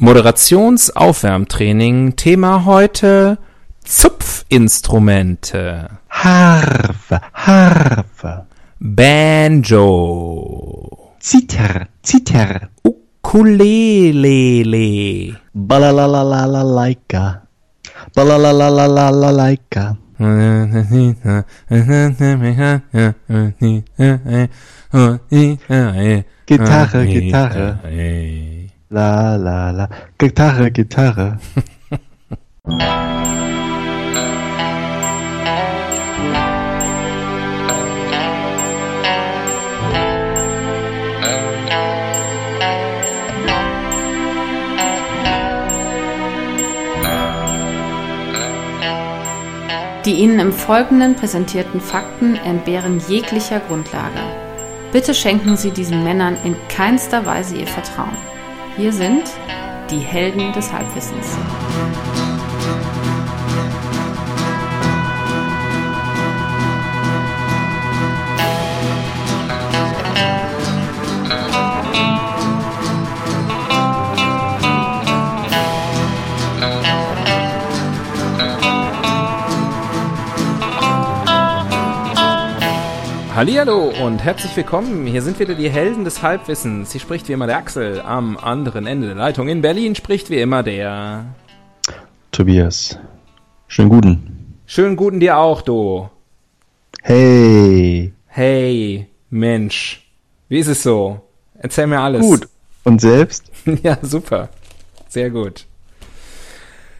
Moderationsaufwärmtraining. Thema heute Zupfinstrumente. Harfe, Harfe. Banjo. Zither, Zither. Ukulele. Balalalalaika. Balalalalaika. Gitarre, Gitarre. La la la. Gitarre, Gitarre. Die Ihnen im Folgenden präsentierten Fakten entbehren jeglicher Grundlage. Bitte schenken Sie diesen Männern in keinster Weise Ihr Vertrauen. Hier sind die Helden des Halbwissens. Hallihallo und herzlich willkommen. Hier sind wieder die Helden des Halbwissens. Hier spricht wie immer der Axel. Am anderen Ende der Leitung in Berlin spricht wie immer der Tobias. Schönen guten. Schönen guten dir auch, du. Hey. Hey, Mensch. Wie ist es so? Erzähl mir alles. Gut. Und selbst? ja, super. Sehr gut.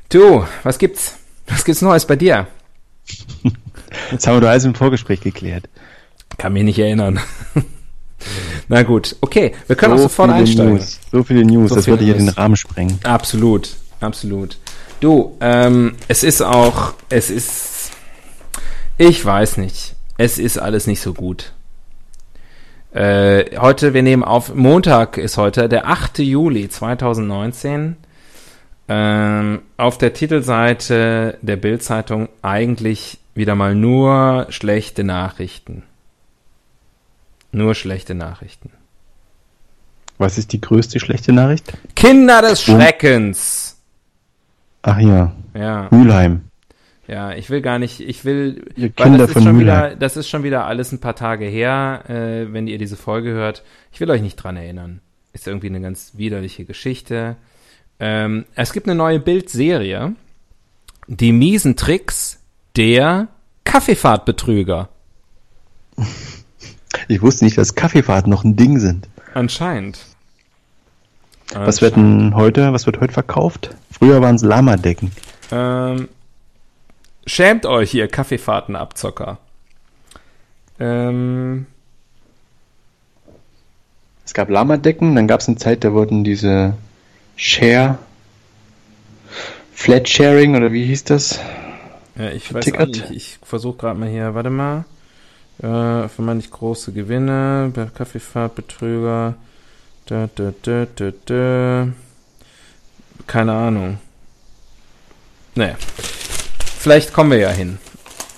Du, was gibt's? Was gibt's Neues bei dir? Jetzt haben wir doch alles im Vorgespräch geklärt. Kann mich nicht erinnern. Na gut, okay, wir können so auch sofort einsteigen. News, so viele News, so das würde hier den Rahmen sprengen. Absolut, absolut. Du, ähm, es ist auch, es ist, ich weiß nicht, es ist alles nicht so gut. Äh, heute, wir nehmen auf, Montag ist heute, der 8. Juli 2019. Ähm, auf der Titelseite der Bildzeitung eigentlich wieder mal nur schlechte Nachrichten. Nur schlechte Nachrichten. Was ist die größte schlechte Nachricht? Kinder des Schreckens. Ach ja. Ja. Mülheim. Ja, ich will gar nicht, ich will, Ihr Kinder das ist von schon Mülheim. wieder, das ist schon wieder alles ein paar Tage her, äh, wenn ihr diese Folge hört. Ich will euch nicht dran erinnern. Ist irgendwie eine ganz widerliche Geschichte. Ähm, es gibt eine neue Bildserie. Die miesen Tricks der Kaffeefahrtbetrüger. Ich wusste nicht, dass Kaffeefahrten noch ein Ding sind. Anscheinend. Was wird denn heute, was wird heute verkauft? Früher waren es Lama-Decken. Ähm, schämt euch, ihr Kaffeefahrtenabzocker. Ähm, Es gab Lama-Decken, dann gab es eine Zeit, da wurden diese Share, Flat Sharing oder wie hieß das? ja, ich weiß nicht, ich versuche gerade mal hier, warte mal. Äh, vermeintlich große Gewinne, Kaffeefahrtbetrüger. Da, da, da, da, da. Keine Ahnung. Naja. Vielleicht kommen wir ja hin.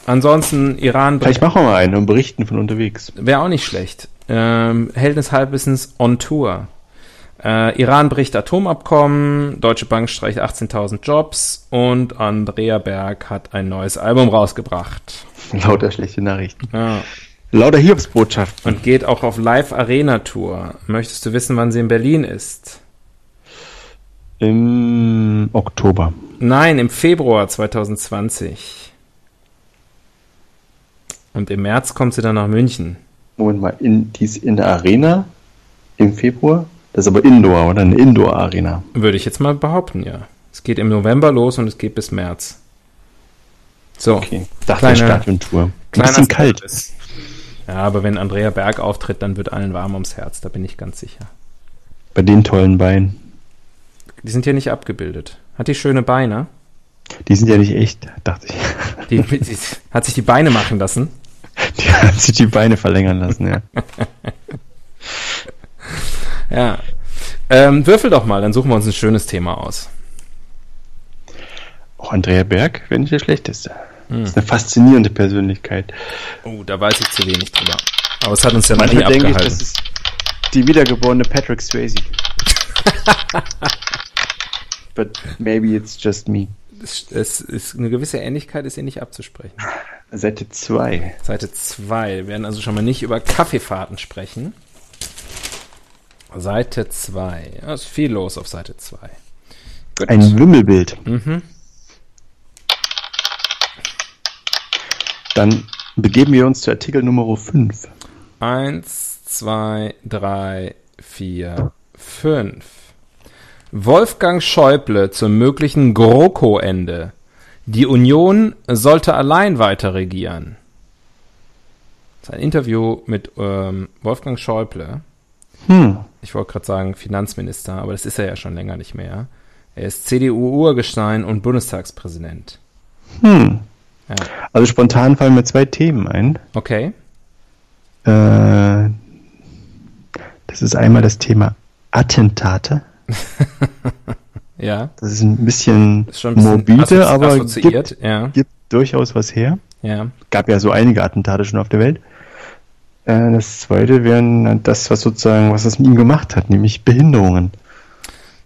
Ansonsten Iran Vielleicht machen wir mal einen und berichten von unterwegs. Wäre auch nicht schlecht. Ähm, Helden des Halbwissens on Tour. Äh, Iran bricht Atomabkommen, Deutsche Bank streicht 18.000 Jobs und Andrea Berg hat ein neues Album rausgebracht. Lauter schlechte Nachrichten. Ja. Lauter Hiobsbotschaften. Und geht auch auf Live Arena Tour. Möchtest du wissen, wann sie in Berlin ist? Im Oktober. Nein, im Februar 2020. Und im März kommt sie dann nach München. Moment mal, in, die ist in der Arena im Februar? Das ist aber Indoor, oder? Eine Indoor-Arena. Würde ich jetzt mal behaupten, ja. Es geht im November los und es geht bis März. So. Okay. Dachte Kleine- Stadiontour. Ein bisschen kalt. Service. Ja, aber wenn Andrea Berg auftritt, dann wird allen warm ums Herz, da bin ich ganz sicher. Bei den tollen Beinen. Die sind hier nicht abgebildet. Hat die schöne Beine? Die sind ja nicht echt, dachte ich. Die, die hat sich die Beine machen lassen. Die hat sich die Beine verlängern lassen, ja. Ja. Ähm, würfel doch mal, dann suchen wir uns ein schönes Thema aus. Auch Andrea Berg wäre nicht der schlechteste. Das ist eine faszinierende Persönlichkeit. Oh, da weiß ich zu wenig drüber. Aber es hat uns ja noch nie Manchmal denke ich, abgehalten. das ist die wiedergeborene Patrick Swayze. but maybe it's just me. Es, es ist eine gewisse Ähnlichkeit ist hier nicht abzusprechen. Seite 2. Seite 2. Wir werden also schon mal nicht über Kaffeefahrten sprechen. Seite 2. Ja, ist viel los auf Seite 2. Gut. Ein Wimmelbild. Mhm. Dann begeben wir uns zu Artikel Nummer 5. Eins, zwei, drei, vier, fünf. Wolfgang Schäuble zum möglichen GroKo-Ende. Die Union sollte allein weiter regieren. Das ist ein Interview mit ähm, Wolfgang Schäuble. Hm. Ich wollte gerade sagen Finanzminister, aber das ist er ja schon länger nicht mehr. Er ist CDU-Urgestein und Bundestagspräsident. Hm. Ja. Also spontan fallen mir zwei Themen ein. Okay. Äh, das ist einmal das Thema Attentate. Ja. Das ist ein bisschen, Ist ein bisschen morbide, aber gibt, Ja. gibt durchaus was her. Ja. Gab ja so einige Attentate schon auf der Welt. Äh, das zweite wären das, was sozusagen, was es mit ihm gemacht hat, nämlich Behinderungen.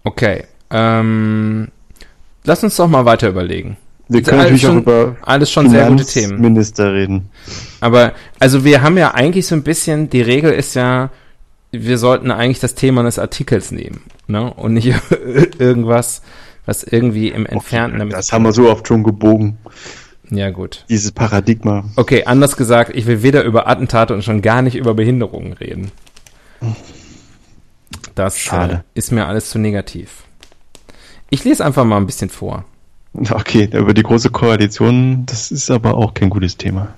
Okay. Ähm, lass uns doch mal weiter überlegen. Wir Ist können natürlich auch schon- über Alles schon sehr gute Themen. Finanzminister reden. Aber, also wir haben ja eigentlich so ein bisschen, die Regel ist ja, wir sollten eigentlich das Thema des Artikels nehmen, ne? Und nicht irgendwas, was irgendwie im Entfernten damit. Das haben wir so oft schon gebogen, Ja, gut. dieses Paradigma. Okay, anders gesagt, ich will weder über Attentate und schon gar nicht über Behinderungen reden. Das. Äh, ist mir alles zu negativ. Ich lese einfach mal ein bisschen vor. Okay, über die große Koalition, das ist aber auch kein gutes Thema.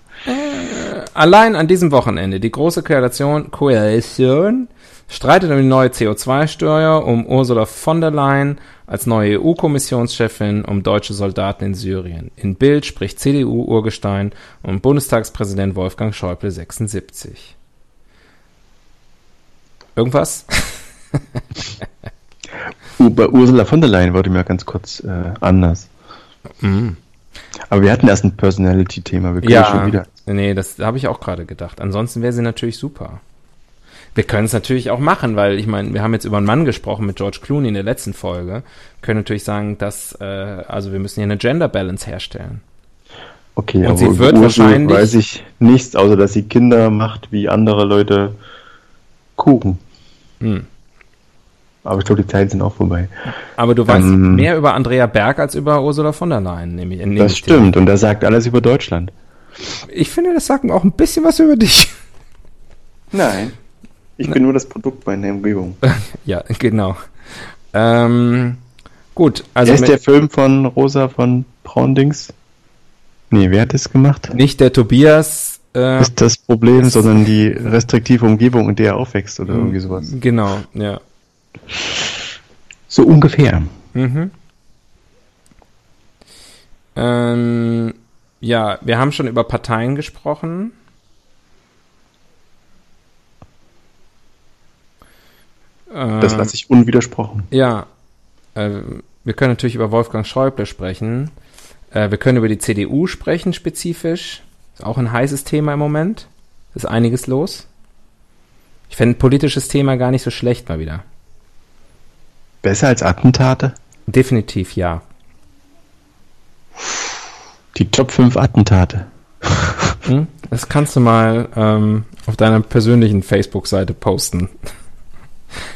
Allein an diesem Wochenende, die große Koalition, Koalition streitet um die neue CO2-Steuer, um Ursula von der Leyen als neue EU-Kommissionschefin, um deutsche Soldaten in Syrien. In Bild spricht CDU-Urgestein und Bundestagspräsident Wolfgang Schäuble 76. Irgendwas? Bei Ursula von der Leyen wurde mir ganz kurz äh, anders. Mhm. Aber wir hatten erst ein Personality-Thema, wir können Ja, schon wieder. nee, das habe ich auch gerade gedacht. Ansonsten wäre sie natürlich super. Wir können es natürlich auch machen, weil ich meine, wir haben jetzt über einen Mann gesprochen mit George Clooney in der letzten Folge. Wir können natürlich sagen, dass, äh, also wir müssen hier eine Gender Balance herstellen. Okay, Und sie wird wahrscheinlich- weiß ich nichts, außer dass sie Kinder macht, wie andere Leute Kuchen. Hm. Aber ich glaube, die Zeiten sind auch vorbei. Aber du weißt Ähm. mehr über Andrea Berg als über Ursula von der Leyen, nämlich. nehme Das ich dir. stimmt, und er sagt alles über Deutschland. Ich finde, das sagt auch ein bisschen was über dich. Nein. Ich bin nur das Produkt meiner Umgebung. ja, genau. Ähm, gut, also ist der Film von Rosa von Braundings? Nee, wer hat das gemacht? nicht der Tobias. Äh, Ist das Problem, ist- sondern die restriktive Umgebung, in der er aufwächst oder irgendwie sowas. Genau, ja. So ungefähr. Mhm. Ähm, ja, wir haben schon über Parteien gesprochen. Das Ähm, lasse ich unwidersprochen. Ja, äh, wir können natürlich über Wolfgang Schäuble sprechen. Äh, wir können über die CDU sprechen, spezifisch. Ist auch ein heißes Thema im Moment. Ist einiges los. Ich fände ein politisches Thema gar nicht so schlecht mal wieder. Besser als Attentate? Definitiv ja. Die Top 5 Attentate. Hm? Das kannst du mal ähm, auf deiner persönlichen Facebook-Seite posten.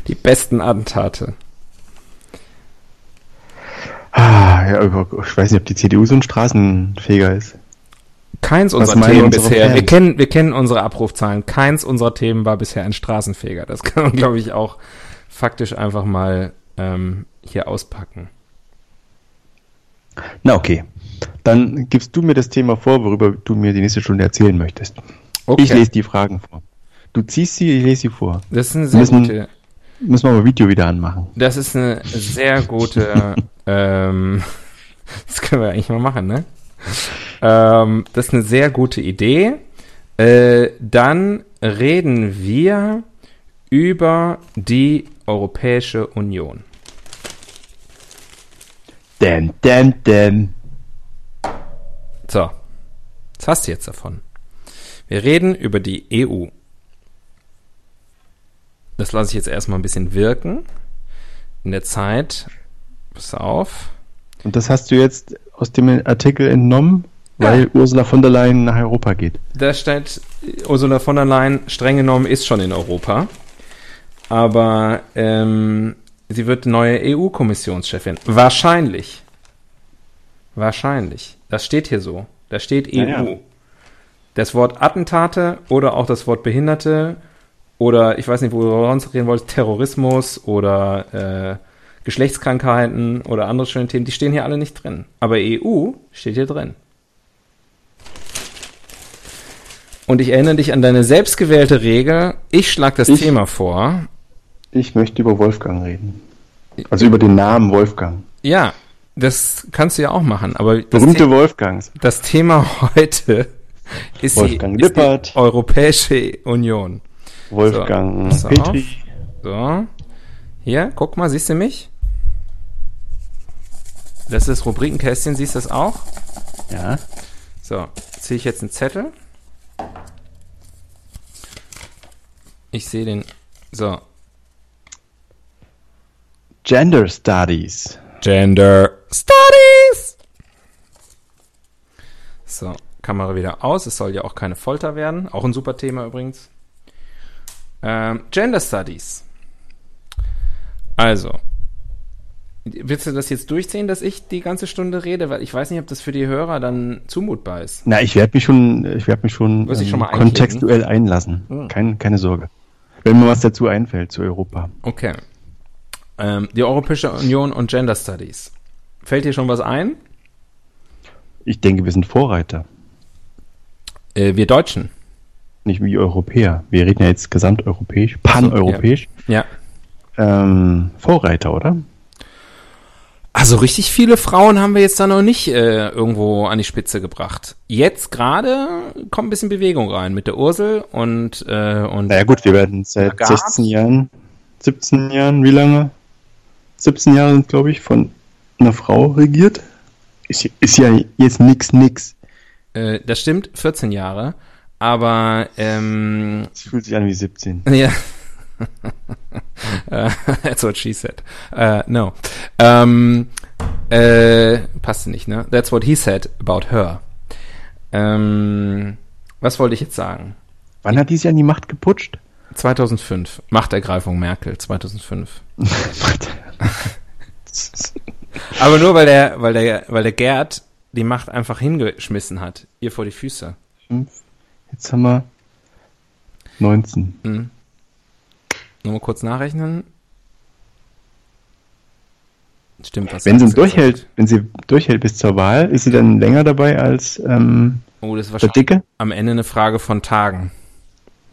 Die besten Attentate. Ah, ja, ich weiß nicht, ob die CDU so ein Straßenfeger ist. Keins unserer Themen bisher, wir kennen, wir kennen unsere Abrufzahlen. Keins unserer Themen war bisher ein Straßenfeger. Das kann man, glaube ich, auch faktisch einfach mal ähm, hier auspacken. Na okay. Dann gibst du mir das Thema vor, worüber du mir die nächste Stunde erzählen möchtest. Okay. Ich lese die Fragen vor. Du ziehst sie, ich lese sie vor. das ist eine sehr müssen- gute, Müssen wir mal Video wieder anmachen. das ist eine sehr gute, ähm, das können wir eigentlich mal machen, ne? Ähm, das ist eine sehr gute Idee. Äh, dann reden wir über die Europäische Union. Denn, denn, denn. So, was hast du jetzt davon? Wir reden über die EU. Das lasse ich jetzt erstmal ein bisschen wirken. In der Zeit Pass auf. Und das hast du jetzt aus dem Artikel entnommen, weil ja. Ursula von der Leyen nach Europa geht. Da steht, Ursula von der Leyen streng genommen ist schon in Europa. Aber ähm, sie wird neue EU-Kommissionschefin. Wahrscheinlich. Wahrscheinlich. Das steht hier so. Da steht EU. Ja, ja. Das Wort Attentate oder auch das Wort Behinderte oder ich weiß nicht, wo du sonst reden wolltest, Terrorismus oder äh, Geschlechtskrankheiten oder andere schöne Themen, die stehen hier alle nicht drin. Aber EU steht hier drin. Und ich erinnere dich an deine selbstgewählte Regel. Ich schlage das ich, Thema vor. Ich möchte über Wolfgang reden. Also über den Namen Wolfgang. Ja, das kannst du ja auch machen. Aber Berühmte The Wolfgangs. Das Thema heute ist, Wolfgang die, ist die Europäische Union. Wolfgang so, Petri. So. Hier, guck mal, siehst du mich? Das ist Rubrikenkästchen, siehst du das auch? Ja. So, ziehe ich jetzt einen Zettel. Ich sehe den. So. Gender Studies. Gender Studies. So, Kamera wieder aus. Es soll ja auch keine Folter werden. Auch ein super Thema übrigens. Ähm, Gender Studies. Also, Willst du das jetzt durchziehen, dass ich die ganze Stunde rede? Weil ich weiß nicht, ob das für die Hörer dann zumutbar ist. Na, ich werde mich schon, ich werde mich schon, ähm, schon kontextuell einlassen. Hm. Kein, keine Sorge. Wenn mir was dazu einfällt zu Europa. Okay. Ähm, die Europäische Union und Gender Studies. Fällt dir schon was ein? Ich denke, wir sind Vorreiter. Äh, wir Deutschen. Nicht wie Europäer. Wir reden ja jetzt gesamteuropäisch, paneuropäisch. Ja. ja. Ähm, Vorreiter, oder? Also richtig viele Frauen haben wir jetzt da noch nicht äh, irgendwo an die Spitze gebracht. Jetzt gerade kommt ein bisschen Bewegung rein mit der Ursel und äh, und. Naja gut, wir werden seit Lagarde. 16 Jahren, 17 Jahren, wie lange? 17 Jahre sind, glaube ich, von einer Frau regiert. Ist, ist ja jetzt nix, nix. Äh, das stimmt, 14 Jahre. Aber ähm, fühlt sich an wie 17. Ja. uh, that's what she said. Uh, no. Um, äh, passt nicht, ne? That's what he said about her. Ähm, was wollte ich jetzt sagen? Wann hat dies Jahr die Macht geputscht? 2005. Machtergreifung Merkel, 2005. Aber nur weil der, weil der, weil der Gerd die Macht einfach hingeschmissen hat. Ihr vor die Füße. Jetzt haben wir 19. Mhm. Nur mal kurz nachrechnen. Stimmt, was Wenn sie durchhält, wenn sie durchhält bis zur Wahl, ist sie dann länger dabei als ähm, oh, das ist der Dicke? Am Ende eine Frage von Tagen.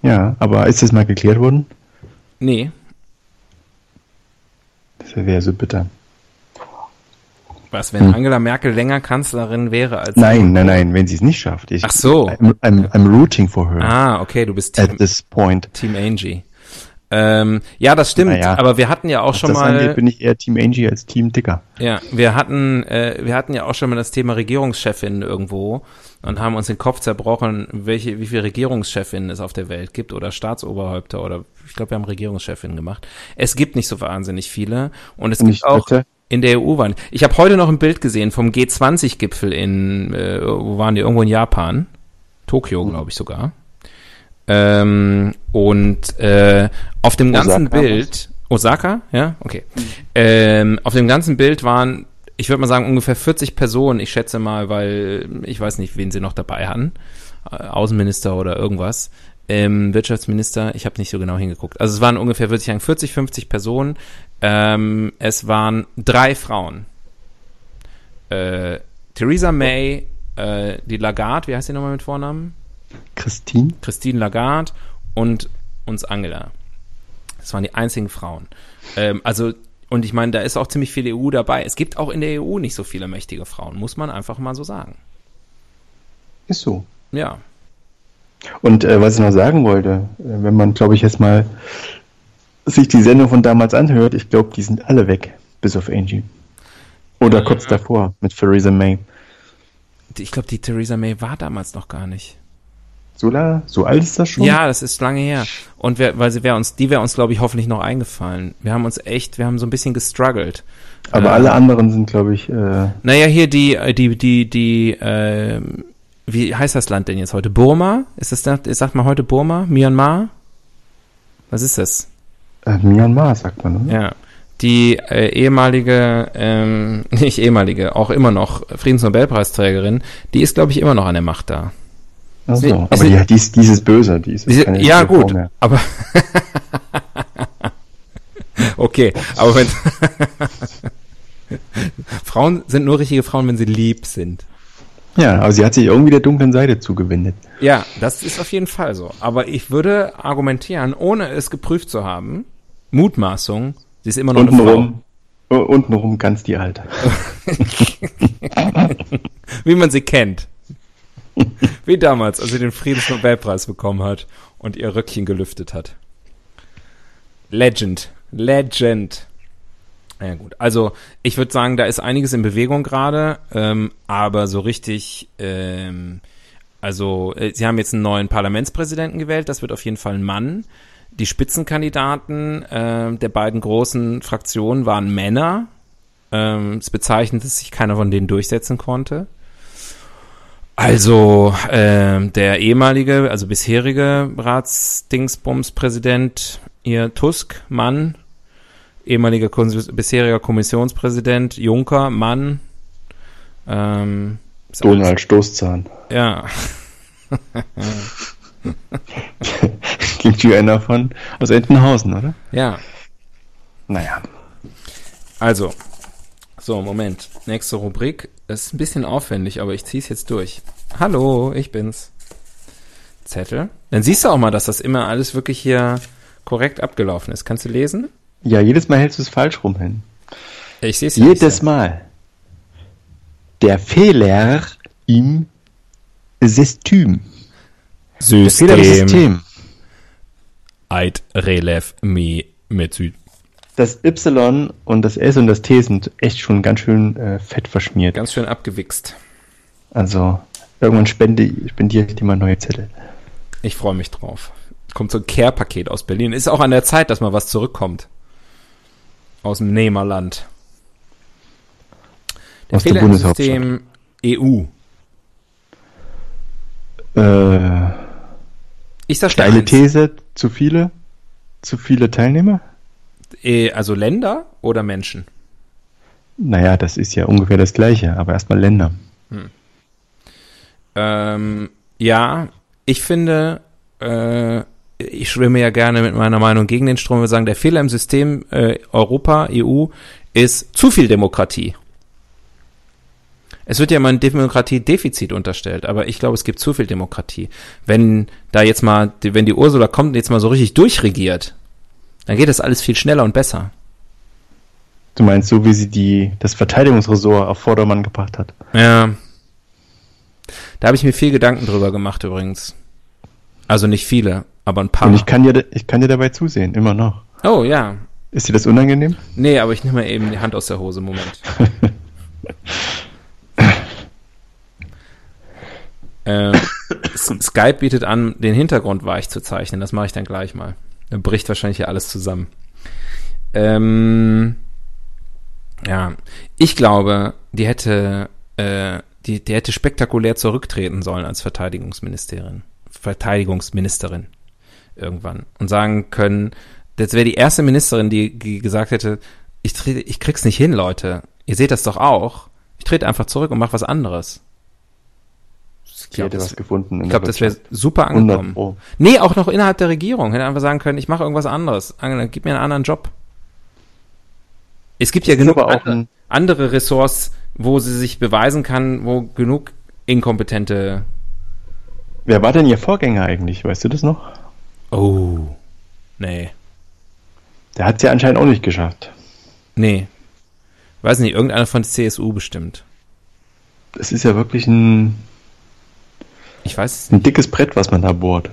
Ja, aber ist das mal geklärt worden? Nee. So bitter. Was, wenn hm. Angela Merkel länger Kanzlerin wäre als. Nein, nein, nein, wenn sie es nicht schafft. Ich, Ach so. I'm, I'm, I'm rooting for her. Ah, okay, du bist Team, At this point. Team Angie. Ähm, ja, das stimmt, naja, aber wir hatten ja auch schon mal. Angeht, bin ich eher Team Angie als Team Dicker. Ja, wir hatten, äh, wir hatten ja auch schon mal das Thema Regierungschefin irgendwo und haben uns den Kopf zerbrochen, welche, wie viele Regierungschefinnen es auf der Welt gibt oder Staatsoberhäupter oder ich glaube, wir haben Regierungschefin gemacht. Es gibt nicht so wahnsinnig viele und es nicht gibt auch bitte? in der EU waren. Ich habe heute noch ein Bild gesehen vom G20-Gipfel in, äh, wo waren die? Irgendwo in Japan, Tokio, glaube ich sogar. Ähm, und äh, auf dem ganzen Osaka, Bild, Osaka, ja, okay. Mhm. Ähm, auf dem ganzen Bild waren, ich würde mal sagen, ungefähr 40 Personen, ich schätze mal, weil ich weiß nicht, wen sie noch dabei hatten. Äh, Außenminister oder irgendwas. Ähm, Wirtschaftsminister, ich habe nicht so genau hingeguckt. Also es waren ungefähr, würde ich sagen, 40, 50 Personen. Ähm, es waren drei Frauen. Äh, Theresa May, äh, die Lagarde, wie heißt die nochmal mit Vornamen? Christine. Christine Lagarde und uns Angela. Das waren die einzigen Frauen. Ähm, also, und ich meine, da ist auch ziemlich viel EU dabei. Es gibt auch in der EU nicht so viele mächtige Frauen, muss man einfach mal so sagen. Ist so. Ja. Und äh, was ich noch sagen wollte, äh, wenn man, glaube ich, jetzt mal sich die Sendung von damals anhört, ich glaube, die sind alle weg, bis auf Angie. Oder ja, kurz ja. davor mit Theresa May. Ich glaube, die Theresa May war damals noch gar nicht. So, la, so alt ist das schon? Ja, das ist lange her. Und wir, weil sie wäre uns, die wäre uns, glaube ich, hoffentlich noch eingefallen. Wir haben uns echt, wir haben so ein bisschen gestruggelt. Aber äh, alle anderen sind, glaube ich, äh, Naja, hier die, äh, die, die, die, äh, wie heißt das Land denn jetzt heute? Burma? Ist das, da- sagt man heute Burma? Myanmar? Was ist das? äh, Myanmar, sagt man, oder? Ja. Die äh, ehemalige, ähm, nicht ehemalige, auch immer noch Friedensnobelpreisträgerin, die ist, glaube ich, immer noch an der Macht da. Ach Sie- so. Aber die, die, ist, die ist böse, die ist ja, Frau gut, aber okay, aber wenn Frauen sind nur richtige Frauen, wenn sie lieb sind. Ja, aber sie hat sich irgendwie der dunklen Seite zugewendet. Ja, das ist auf jeden Fall so. Aber ich würde argumentieren, ohne es geprüft zu haben, Mutmaßung, sie ist immer noch eine Frau. Untenrum, untenrum ganz die Alte. Wie man sie kennt. Wie damals, als sie den Friedensnobelpreis bekommen hat und ihr Röckchen gelüftet hat. Legend. Legend. Ja gut, also ich würde sagen, da ist einiges in Bewegung gerade, ähm, aber so richtig, ähm, also äh, sie haben jetzt einen neuen Parlamentspräsidenten gewählt, das wird auf jeden Fall ein Mann. Die Spitzenkandidaten äh, der beiden großen Fraktionen waren Männer. Ähm, es bezeichnet, dass sich keiner von denen durchsetzen konnte. Also ähm, der ehemalige, also bisherige Ratsdingsbums-Präsident, ihr Tusk, Mann, ehemaliger Kons- bisheriger Kommissionspräsident Juncker, Mann. Ähm, Donald Stoßzahn. alles- Ja, Klingt wie einer von aus Entenhausen, oder? ja. Naja. Also, so, Moment. Nächste Rubrik. Das ist ein bisschen aufwendig, aber ich ziehe es jetzt durch. Hallo, ich bin's. Zettel. Dann siehst du auch mal, dass das immer alles wirklich hier korrekt abgelaufen ist. Kannst du lesen? Ja, jedes Mal hältst du es falsch rum hin. Ich sehe es Jedes Mal. Der Fehler im System. Im System. Eid Relev Mi Metsü. Das Y und das S und das T sind echt schon ganz schön äh, fett verschmiert. Ganz schön abgewichst. Also, irgendwann spende, spendiere ich dir mal neue Zettel. Ich freue mich drauf. Kommt so ein Care-Paket aus Berlin. Ist auch an der Zeit, dass mal was zurückkommt. Aus dem Nehmerland. Der Aus der Fehler im System EU. Äh, Ich sag steile. These, zu viele? Zu viele Teilnehmer? Eh, Also Länder oder Menschen? Naja, das ist ja ungefähr das Gleiche, aber erstmal Länder. Ähm, ja, ich finde, äh, ich schwimme ja gerne mit meiner Meinung gegen den Strom. Wir sagen, der Fehler im System äh, Europa, EU, ist zu viel Demokratie. Es wird ja immer ein Demokratiedefizit unterstellt, aber ich glaube, es gibt zu viel Demokratie. Wenn da jetzt mal, wenn die Ursula kommt und jetzt mal so richtig durchregiert, dann geht das alles viel schneller und besser. Du meinst, so wie sie die, das Verteidigungsressort auf Vordermann gebracht hat. Ja. Da habe ich mir viel Gedanken drüber gemacht übrigens. Also nicht viele, aber ein paar. Und ich kann dir, ich kann dir dabei zusehen, immer noch. oh ja, Ist dir das unangenehm? Nee, aber ich nehme mal eben die Hand aus der Hose. Moment. S- Skype bietet an, den Hintergrund weich zu zeichnen. Das mache ich dann gleich mal. Dann bricht wahrscheinlich hier alles zusammen. Ähm, ja, ich glaube, die hätte, äh, die, die hätte spektakulär zurücktreten sollen als Verteidigungsministerin. Verteidigungsministerin irgendwann und sagen können, das wäre die erste Ministerin, die, die gesagt hätte, ich, trete, ich krieg's nicht hin, Leute. Ihr seht das doch auch. Ich trete einfach zurück und mach was anderes. Ich Die glaube, hätte das, was gefunden. ich der glaub, das wäre super 100 angekommen. Nee, auch noch innerhalb der Regierung. Hätte einfach sagen können, ich mache irgendwas anderes. Angela, Gib mir einen anderen Job. Es gibt ja genug andere, andere Ressorts, wo sie sich beweisen kann, wo genug inkompetente. Wer war denn ihr Vorgänger eigentlich? Weißt du das noch? Oh. Nee. Der hat es ja anscheinend auch nicht geschafft. Nee. Weiß nicht, irgendeiner von der CSU bestimmt. Das ist ja wirklich ein, Ich weiß ein dickes Brett, was man da bohrt.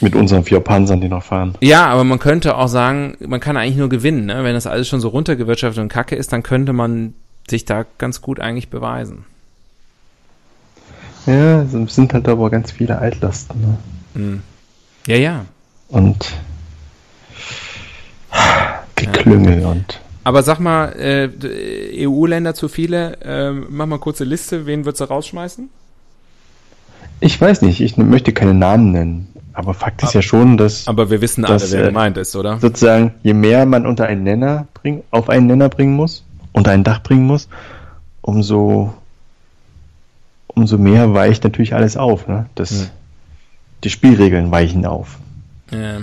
Mit unseren vier Panzern, die noch fahren. Ja, aber man könnte auch sagen, man kann eigentlich nur gewinnen, ne? Wenn das alles schon so runtergewirtschaftet und kacke ist, dann könnte man sich da ganz gut eigentlich beweisen. Ja, es sind halt aber ganz viele Altlasten. Ne? Hm. Ja, ja. Und Geklüngel und. Aber sag mal, äh, EU-Länder zu viele, äh, mach mal kurze Liste, wen würdest du rausschmeißen? Ich weiß nicht, ich möchte keine Namen nennen. Aber Fakt ist ja schon, dass. Aber wir wissen dass, alle, wer äh, gemeint ist, oder? Sozusagen, je mehr man unter einen Nenner bringen, auf einen Nenner bringen muss, unter ein Dach bringen muss, umso, umso mehr weicht natürlich alles auf. Ne? Das, Hm. Die Spielregeln weichen auf. Ja.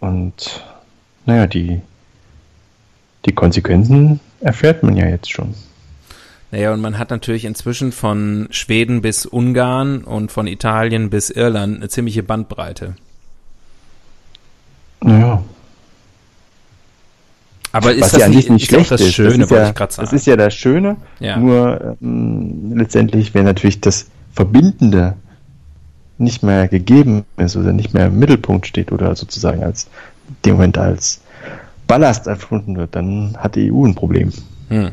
Und naja, die, die Konsequenzen erfährt man ja jetzt schon. Naja, und man hat natürlich inzwischen von Schweden bis Ungarn und von Italien bis Irland eine ziemliche Bandbreite. Naja, Aber ist was das ja nicht auch schlecht das ist. Schöne, das ist wollte ja, ich gerade sagen. Das ist ja das Schöne, Ja. nur ähm, letztendlich, wenn natürlich das Verbindende nicht mehr gegeben ist oder nicht mehr im Mittelpunkt steht oder sozusagen als dem Moment als Ballast erfunden wird, dann hat die EU ein Problem. Hm.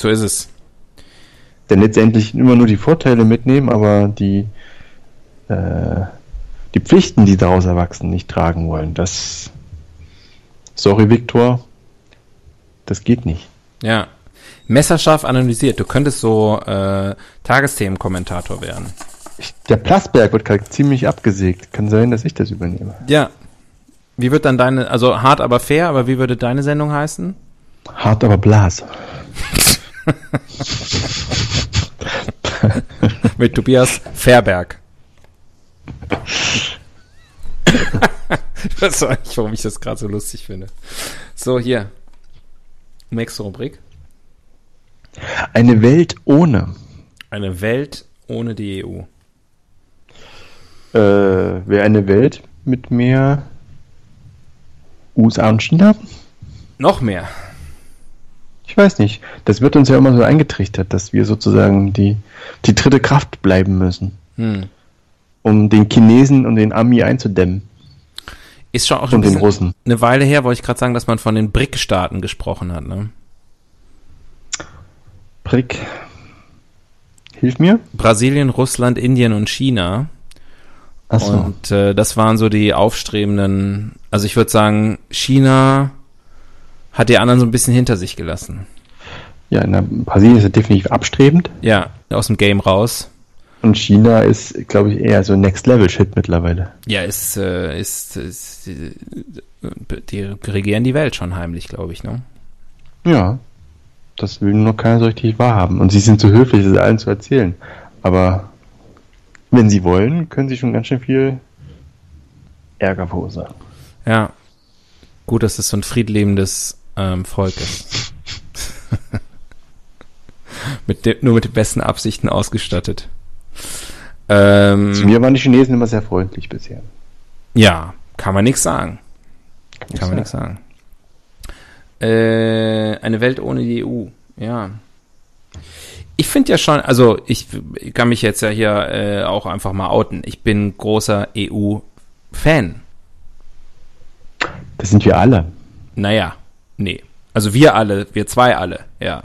So ist es. Denn letztendlich immer nur die Vorteile mitnehmen, aber die, äh, die Pflichten, die daraus erwachsen, nicht tragen wollen. Das, sorry Viktor, das geht nicht. Ja. Messerscharf analysiert. Du könntest so äh, Tagesthemenkommentator werden. Der Plasberg wird gerade ziemlich abgesägt. Kann sein, dass ich das übernehme. Ja. Wie wird dann deine, also hart aber fair, aber wie würde deine Sendung heißen? Hart aber Blas. Mit Tobias Fairberg. das weiß ich, warum ich das gerade so lustig finde. So, hier. Nächste Rubrik. Eine Welt ohne. Eine Welt ohne die EU. Äh, Wäre eine Welt mit mehr USA und China? Noch mehr. Ich weiß nicht. Das wird uns ja immer so eingetrichtert, dass wir sozusagen die, die dritte Kraft bleiben müssen, Hm. um den Chinesen und den Ami einzudämmen. Ist schon auch schon ein bisschen eine Weile her, wollte ich gerade sagen, dass man von den BRIC-Staaten gesprochen hat. Ne? Prick. Hilf mir. Brasilien, Russland, Indien und China. Achso. Und äh, das waren so die aufstrebenden, also ich würde sagen, China hat die anderen so ein bisschen hinter sich gelassen. Ja, na, Brasilien ist ja definitiv abstrebend. Ja, aus dem Game raus. Und China ist, glaube ich, eher so Next-Level-Shit mittlerweile. Ja, ist, äh, ist, ist die, die regieren die Welt schon heimlich, glaube ich, ne? Ja. Das will nur keiner so richtig wahrhaben. Und sie sind zu höflich, das allen zu erzählen. Aber wenn sie wollen, können sie schon ganz schön viel Ärger verursachen. Ja. Gut, dass es so ein friedlebendes ähm, Volk ist. mit de, nur mit den besten Absichten ausgestattet. Ähm, Zu mir waren die Chinesen immer sehr freundlich bisher. ja, kann man nichts sagen. ich Kann man nichts sagen. Äh, eine Welt ohne die EU, ja. Ich finde ja schon, also ich kann mich jetzt ja hier äh, auch einfach mal outen. Ich bin großer EU-Fan. Das sind wir alle. Naja, nee. Also wir alle, wir zwei alle, ja.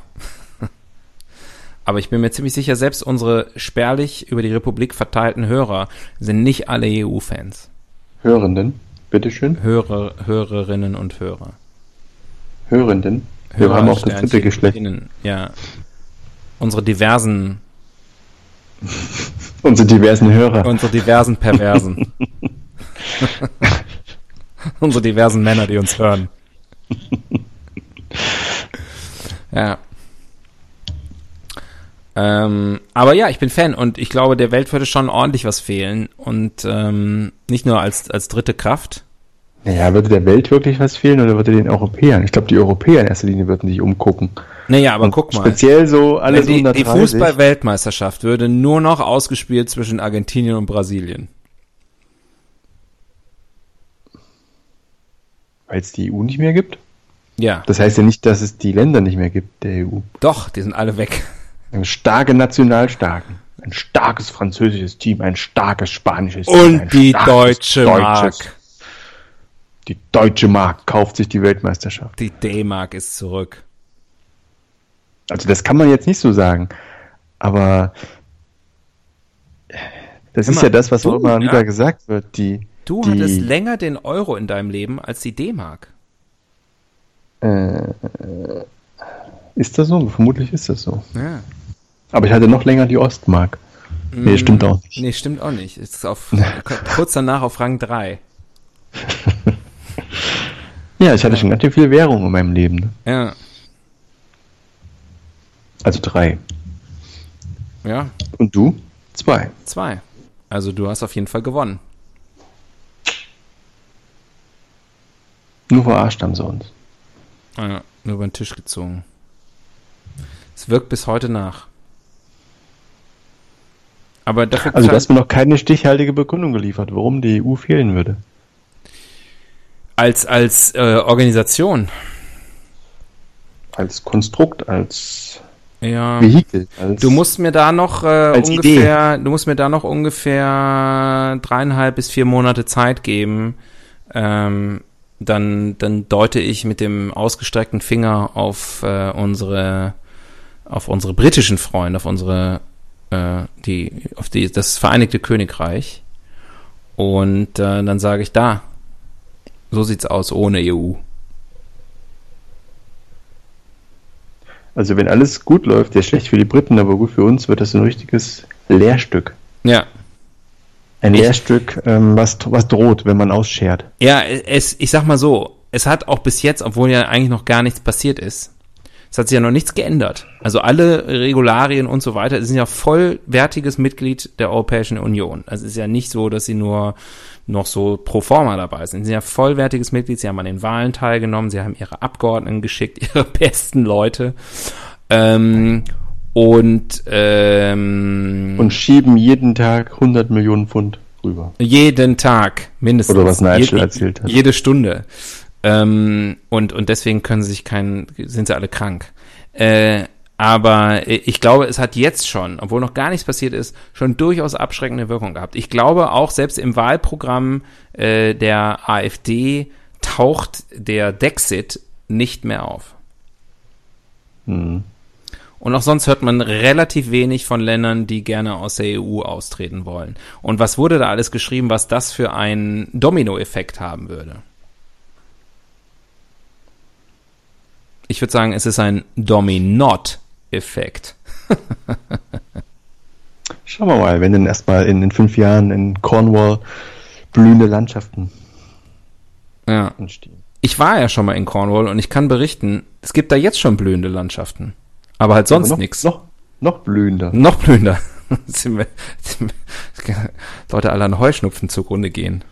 Aber ich bin mir ziemlich sicher, selbst unsere spärlich über die Republik verteilten Hörer sind nicht alle EU-Fans. Hörenden, bitteschön. Hörer, Hörerinnen und Hörer. Hörenden. Wir haben auch das dritte Geschlecht. Ja. Unsere diversen, Unsere diversen Hörer. unsere diversen Perversen. unsere diversen Männer, die uns hören. ja. Ähm, aber ja, ich bin Fan und ich glaube, der Welt würde schon ordentlich was fehlen und ähm, nicht nur als, als dritte Kraft. Naja, würde der Welt wirklich was fehlen oder würde den Europäern? Ich glaube, die Europäer in erster Linie würden sich umgucken. Naja, aber Und guck mal. Speziell so alles die, unter die 30. Fußball-Weltmeisterschaft würde nur noch ausgespielt zwischen Argentinien und Brasilien. Weil es die EU nicht mehr gibt? Ja, Das heißt ja nicht, dass es die Länder nicht mehr gibt, der EU. doch, die sind alle weg. Eine starke Nationalstaaten. Ein starkes französisches Team, ein starkes spanisches Team. Und ein die deutsche deutsches. Mark. Die deutsche Mark kauft sich die Weltmeisterschaft. Die D-Mark ist zurück. Also das kann man jetzt nicht so sagen. Aber das Hör ist ja das, was du, auch immer ja. wieder gesagt wird. Die, Du die, hattest länger den Euro in deinem Leben als die D-Mark. äh, ist das so? Vermutlich ist das so. Ja. Aber ich hatte noch länger die Ostmark. Nee, stimmt auch nicht. Nee, stimmt auch nicht. Ist auf, kurz danach auf Rang 3. Ja, ich hatte schon ganz schön viel Währung in meinem Leben. Ne? Ja. Also drei. Ja, Und du? Zwei. zwei. Also du hast auf jeden Fall gewonnen. Nur verarscht haben sie uns. Ja, nur über den Tisch gezogen. Es wirkt bis heute nach. Aber dafür Also du hast mir noch keine stichhaltige Begründung geliefert, warum die EU fehlen würde. als als äh, Organisation. Als Konstrukt, als Ja. Vehikel. Als Du musst mir da noch äh, ungefähr, du musst mir da noch ungefähr dreieinhalb bis vier Monate Zeit geben. Ähm, dann, dann deute ich mit dem ausgestreckten Finger auf äh, unsere, auf unsere britischen Freunde, auf unsere, äh, die, auf die, das Vereinigte Königreich. Und äh, dann sage ich da, so sieht's aus ohne EU. Also wenn alles gut läuft, ja schlecht für die Briten, aber gut für uns, wird das ein richtiges Lehrstück. Ja, Ein Ich- Lehrstück, ähm, was, was droht, wenn man ausschert. Ja, es, ich sag mal so, es hat auch bis jetzt, obwohl ja eigentlich noch gar nichts passiert ist, es hat sich ja noch nichts geändert. Also alle Regularien und so weiter, es sind ja vollwertiges Mitglied der Europäischen Union. Also es ist ja nicht so, dass sie nur noch so pro forma dabei sind. Sie sind ja vollwertiges Mitglied, sie haben an den Wahlen teilgenommen, sie haben ihre Abgeordneten geschickt, ihre besten Leute. Ähm, und ähm, Und schieben jeden Tag 100 Millionen Pfund rüber. jeden Tag, mindestens. Oder was Nigel Je- erzählt hat. Jede Stunde. Ähm, und, und deswegen können sie sich keinen, sind sie alle krank. Äh, aber ich glaube, es hat jetzt schon, obwohl noch gar nichts passiert ist, schon durchaus abschreckende Wirkung gehabt. Ich glaube auch, selbst im Wahlprogramm äh, der AfD taucht der Dexit nicht mehr auf. Hm. Und auch sonst hört man relativ wenig von Ländern, die gerne aus der EU austreten wollen. Und was wurde da alles geschrieben, was das für einen Dominoeffekt haben würde? Ich würde sagen, es ist ein Dominot-Effekt. Schauen wir mal, wenn dann erstmal in den fünf Jahren in Cornwall blühende Landschaften Ja. entstehen. Ich war ja schon mal in Cornwall und ich kann berichten, es gibt da jetzt schon blühende Landschaften. Aber halt sonst noch, nichts. Noch, noch blühender. Noch blühender. Sind wir- sind wir- Leute alle an Heuschnupfen zugrunde gehen.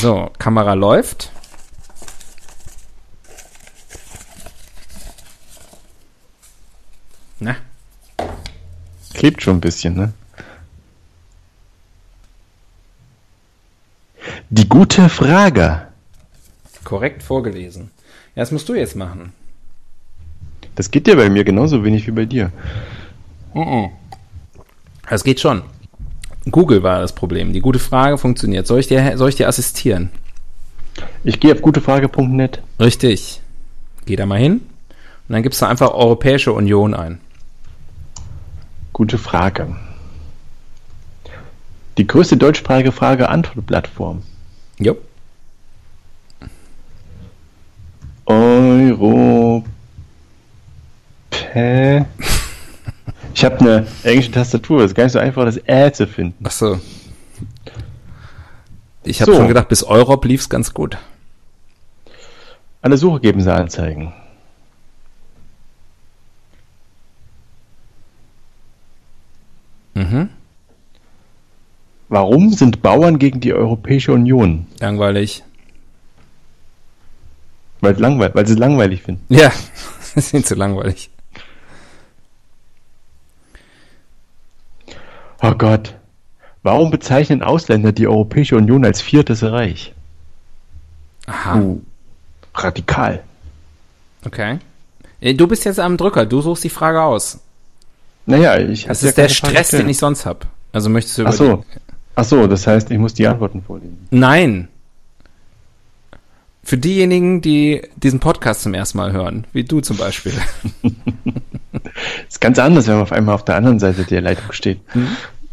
So, Kamera läuft. Na, Klebt schon ein bisschen, ne? Die gute Frage. korrekt vorgelesen. Ja, das musst du jetzt machen. Das geht ja bei mir genauso wenig wie bei dir. Das geht schon. Google war das Problem. Die gute Frage funktioniert. Soll ich dir, soll ich dir assistieren? Ich gehe auf gutefrage.net. Richtig. Geh da mal hin und dann gibst du einfach Europäische Union ein. Gute Frage. Die größte deutschsprachige Frage-Antwort-Plattform. Jo. Euro. Ich habe eine englische Tastatur. Es ist gar nicht so einfach, das Ä zu finden. Ach so. Ich habe So. schon gedacht, bis Europ lief's ganz gut. Alle Suchergebnisse anzeigen. Mhm. Warum sind Bauern gegen die Europäische Union? Langweilig. Weil, es langweil weil sie es langweilig finden. Ja, das sind zu langweilig. Oh Gott. Warum bezeichnen Ausländer die Europäische Union als viertes Reich? Aha. Uh, radikal. Okay. Äh, Du bist jetzt am Drücker. Du suchst die Frage aus. Naja, ich Das hatte ja ist der Stress, den ich sonst hab. Also möchtest du Ach so. Ach so, das heißt, ich muss die Antworten vorlesen. Nein. Für diejenigen, die diesen Podcast zum ersten Mal hören, wie du zum Beispiel. ist ganz anders, wenn man auf einmal auf der anderen Seite der Leitung steht.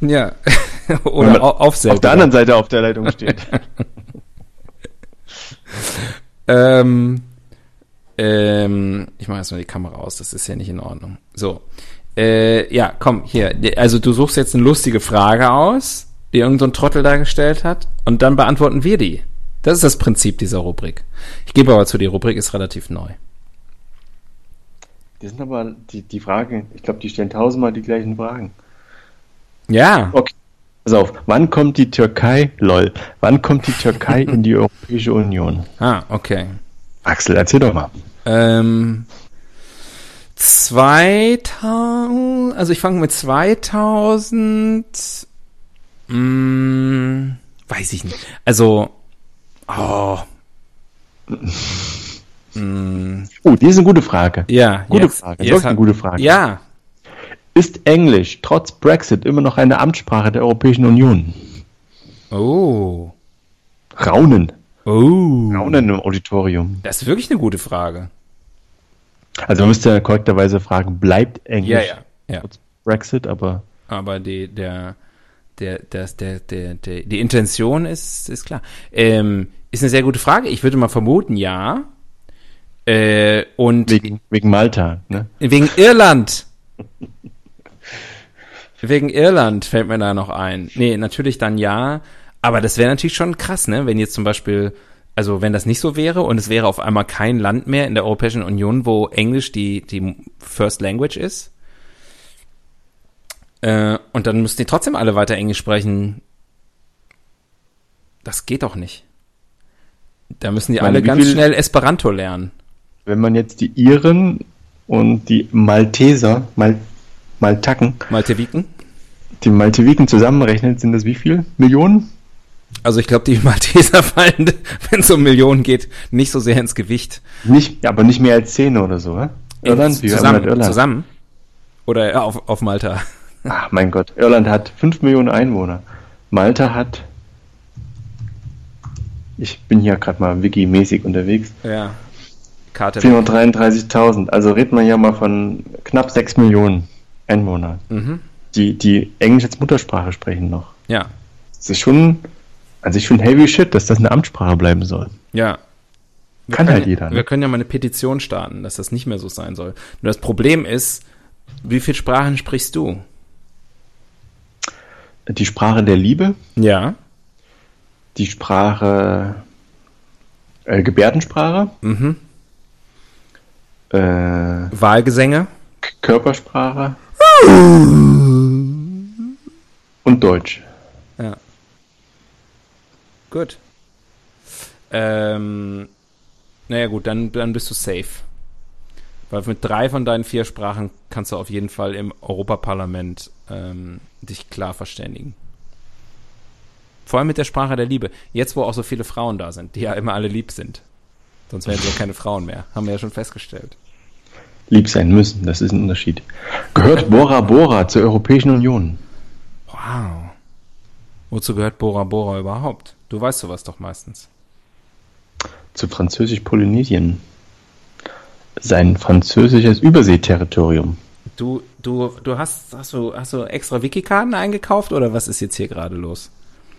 Ja. Wenn Oder auf Auf der anderen Seite auf der Leitung steht. Ähm, ähm, ich mache erstmal die Kamera aus, das ist ja nicht in Ordnung. So. Äh, ja, komm, hier. Also du suchst jetzt eine lustige Frage aus, die irgendein so Trottel da gestellt hat, und dann beantworten wir die. Das ist das Prinzip dieser Rubrik. Ich gebe aber zu, die Rubrik ist relativ neu. Das sind aber die, die Fragen, ich glaube, die stellen tausendmal die gleichen Fragen. Ja, Okay. Pass auf, wann kommt die Türkei, lol, wann kommt die Türkei in die Europäische Union? ah, okay. Axel, erzähl doch mal. Ähm, 2000, also ich fange mit 2000, mh, weiß ich nicht. Also, oh, mh, Oh, die ist eine gute Frage. ja, Gute jetzt, Frage, jetzt eine gute Frage. Ja, Ist Englisch trotz Brexit immer noch eine Amtssprache der Europäischen Union? oh, Raunen. oh, Raunen im Auditorium. das ist wirklich eine gute Frage. Also man müsste ja korrekterweise fragen, bleibt Englisch Ja, ja, ja. trotz Brexit, aber Aber die, der, der, das, der, der, der, die Intention ist, ist klar. Ähm, ist eine sehr gute Frage. Ich würde mal vermuten, ja. Äh, und wegen, wegen Malta, ne? wegen Irland. wegen Irland fällt mir da noch ein. Nee, natürlich dann ja. Aber das wäre natürlich schon krass, ne? Wenn jetzt zum Beispiel, also wenn das nicht so wäre und es wäre auf einmal kein Land mehr in der Europäischen Union, wo Englisch die, die First Language ist. Äh, und dann müssten die trotzdem alle weiter Englisch sprechen. Das geht doch nicht. Da müssen die meine, alle ganz viel- schnell Esperanto lernen. Wenn man jetzt die Iren und die Malteser, Mal, Maltaken, Malteviken? die Malteviken zusammenrechnet, sind das wie viel? Millionen? Also ich glaube, die Malteser fallen, wenn es um Millionen geht, nicht so sehr ins Gewicht. Nicht, aber nicht mehr als zehn oder so, hä? Irland? Wie zusammen, Irland? zusammen? Oder auf, auf Malta. Ach mein Gott, Irland hat 5 Millionen Einwohner. Malta hat. Ich bin hier gerade mal wiki-mäßig unterwegs. Ja. Karte. 433.000. Also redet man ja mal von knapp 6 Millionen Einwohner, Mhm. die, die Englisch als Muttersprache sprechen noch. Ja, Das ist schon, also ich finde heavy shit, dass das eine Amtssprache bleiben soll. ja. Wir Kann können, halt jeder, ne? Wir können ja mal eine Petition starten, dass das nicht mehr so sein soll. Nur das Problem ist, wie viele Sprachen sprichst du? Die Sprache der Liebe, Ja. die Sprache, äh, Gebärdensprache, Mhm. Äh, Wahlgesänge? Körpersprache und Deutsch. Ja. Gut. Ähm, naja gut, dann, dann bist du safe. Weil mit drei von deinen vier Sprachen kannst du auf jeden Fall im Europaparlament ähm, dich klar verständigen. Vor allem mit der Sprache der Liebe. Jetzt, wo auch so viele Frauen da sind, die ja immer alle lieb sind. Sonst wären sie ja keine Frauen mehr. Haben wir ja schon festgestellt. Lieb sein müssen, das ist ein Unterschied. Gehört Bora Bora zur Europäischen Union? Wow. Wozu gehört Bora Bora überhaupt? Du weißt sowas doch meistens. Zu Französisch-Polynesien. Sein französisches Überseeterritorium. Du, du, du hast, hast du, hast du extra Wikikarten eingekauft oder was ist jetzt hier gerade los?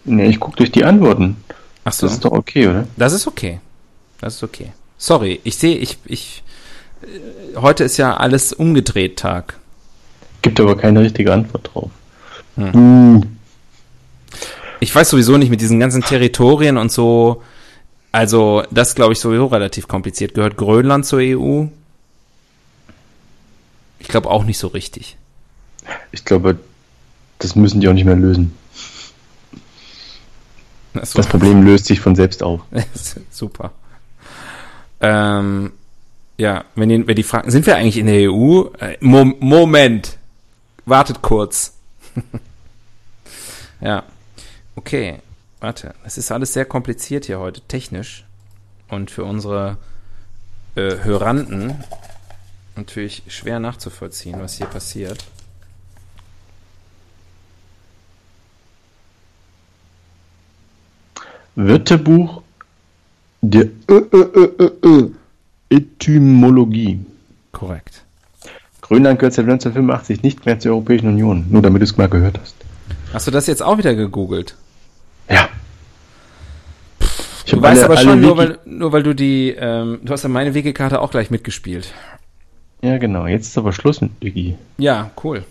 Ne, ich gucke durch die Antworten. Ach so, Das ist doch okay, oder? das ist okay. Das ist okay. Sorry, ich sehe, ich, ich, heute ist ja alles umgedreht Tag. Gibt aber keine richtige Antwort drauf. Hm. Uh, Ich weiß sowieso nicht mit diesen ganzen Territorien und so. Also, das glaube ich sowieso relativ kompliziert. Gehört Grönland zur EU? Ich glaube auch nicht so richtig. ich glaube, das müssen die auch nicht mehr lösen. Das Das Problem löst sich von selbst auf. Super. Ähm, ja, wenn die, wenn die fragen, sind wir eigentlich in der EU? Äh, Mom Moment. Wartet kurz. ja. Okay. Warte. Es ist alles sehr kompliziert hier heute, technisch. Und für unsere äh, Höranden natürlich schwer nachzuvollziehen, was hier passiert. Wörterbuch der Ö, Ö, Ö, Ö, Ö, Etymologie. Korrekt. Grönland gehört seit 1985 nicht mehr zur Europäischen Union. Nur damit du es mal gehört hast. Hast du das jetzt auch wieder gegoogelt? Ja. Du Ich hab weißt alle- aber schon, nur weil, nur weil du die, ähm, du hast ja meine Wegekarte auch gleich mitgespielt. Ja, genau. Jetzt ist aber Schluss mit Wiki. Ja, cool.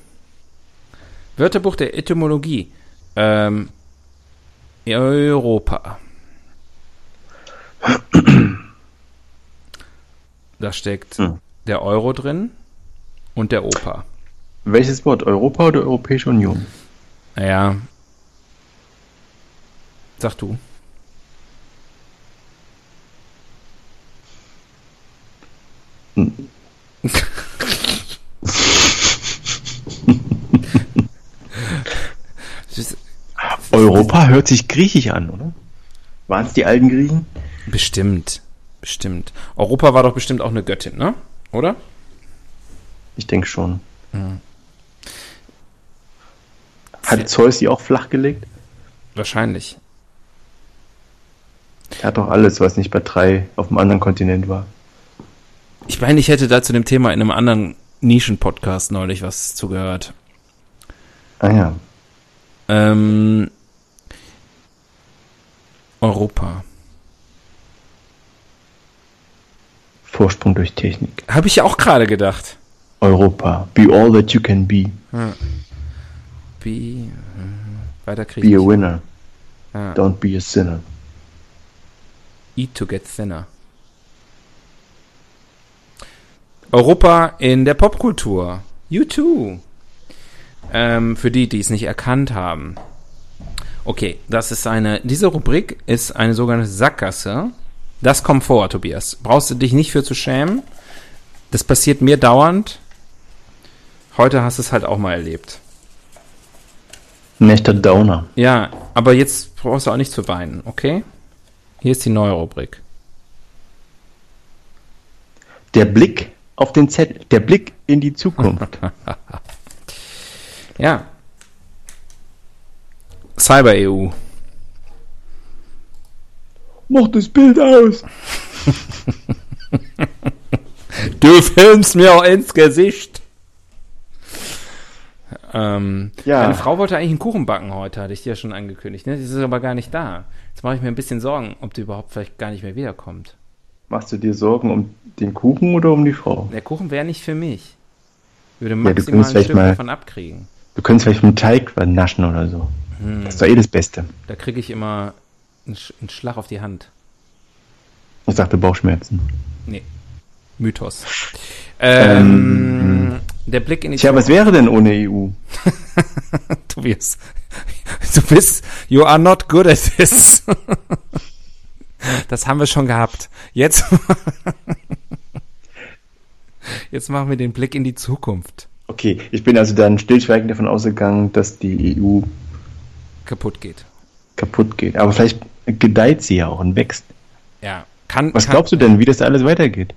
Wörterbuch der Etymologie. Ähm, Europa. Da steckt Hm. der Euro drin und der Opa. Welches Wort? Europa oder Europäische Union? Naja. Sag du. Ist Europa hört sich griechisch an, oder? Waren es die alten Griechen? bestimmt. Bestimmt. Europa war doch bestimmt auch eine Göttin, ne? Oder? Ich denke schon. Hat Zeus die auch flachgelegt? Wahrscheinlich. Er hat doch alles, was nicht bei drei auf dem anderen Kontinent war. Ich meine, ich hätte da zu dem Thema in einem anderen Nischen-Podcast neulich was zugehört. Ah ja. Ähm, Europa. Vorsprung durch Technik. Habe ich ja auch gerade gedacht. Europa. Be all that you can be. Be, äh, weiter kriege Be a winner. Ja. Don't be a sinner. Eat to get thinner. Europa in der Popkultur. U2. Ähm, für die, die es nicht erkannt haben. Okay, das ist eine, diese Rubrik ist eine sogenannte Sackgasse. Das kommt vor, Tobias. Brauchst du dich nicht für zu schämen. Das passiert mir dauernd. Heute hast du es halt auch mal erlebt. Ein echter Downer. Ja, aber jetzt brauchst du auch nicht zu weinen, okay? Hier ist die neue Rubrik. Der Blick auf den Zettel. Der Blick in die Zukunft. Ja. Cyber-EU. Mach das Bild aus. Du filmst mir auch ins Gesicht. Ähm, Ja. Deine Frau wollte eigentlich einen Kuchen backen heute, hatte ich dir ja schon angekündigt. Ne? Die ist aber gar nicht da. Jetzt mache ich mir ein bisschen Sorgen, ob die überhaupt vielleicht gar nicht mehr wiederkommt. Machst du dir Sorgen um den Kuchen oder um die Frau? Der Kuchen wäre nicht für mich. Würde du maximal könntest ein vielleicht Stück mal- davon abkriegen. Du könntest vielleicht vom Teig was naschen oder so. Das ist doch eh das Beste. Da kriege ich immer Sch einen Schlag auf die Hand. Ich sagte Bauchschmerzen. Nee. Mythos. Ähm, der Blick in die Tja, was wäre denn ohne EU? Tobias, du bist, you are not good at this. Das haben wir schon gehabt. Jetzt, jetzt machen wir den Blick in die Zukunft. Okay, ich bin also dann stillschweigend davon ausgegangen, dass die EU Kaputt geht. kaputt geht. Aber vielleicht gedeiht sie ja auch und wächst. Ja. Kann, Was kann, glaubst du denn, wie das alles weitergeht?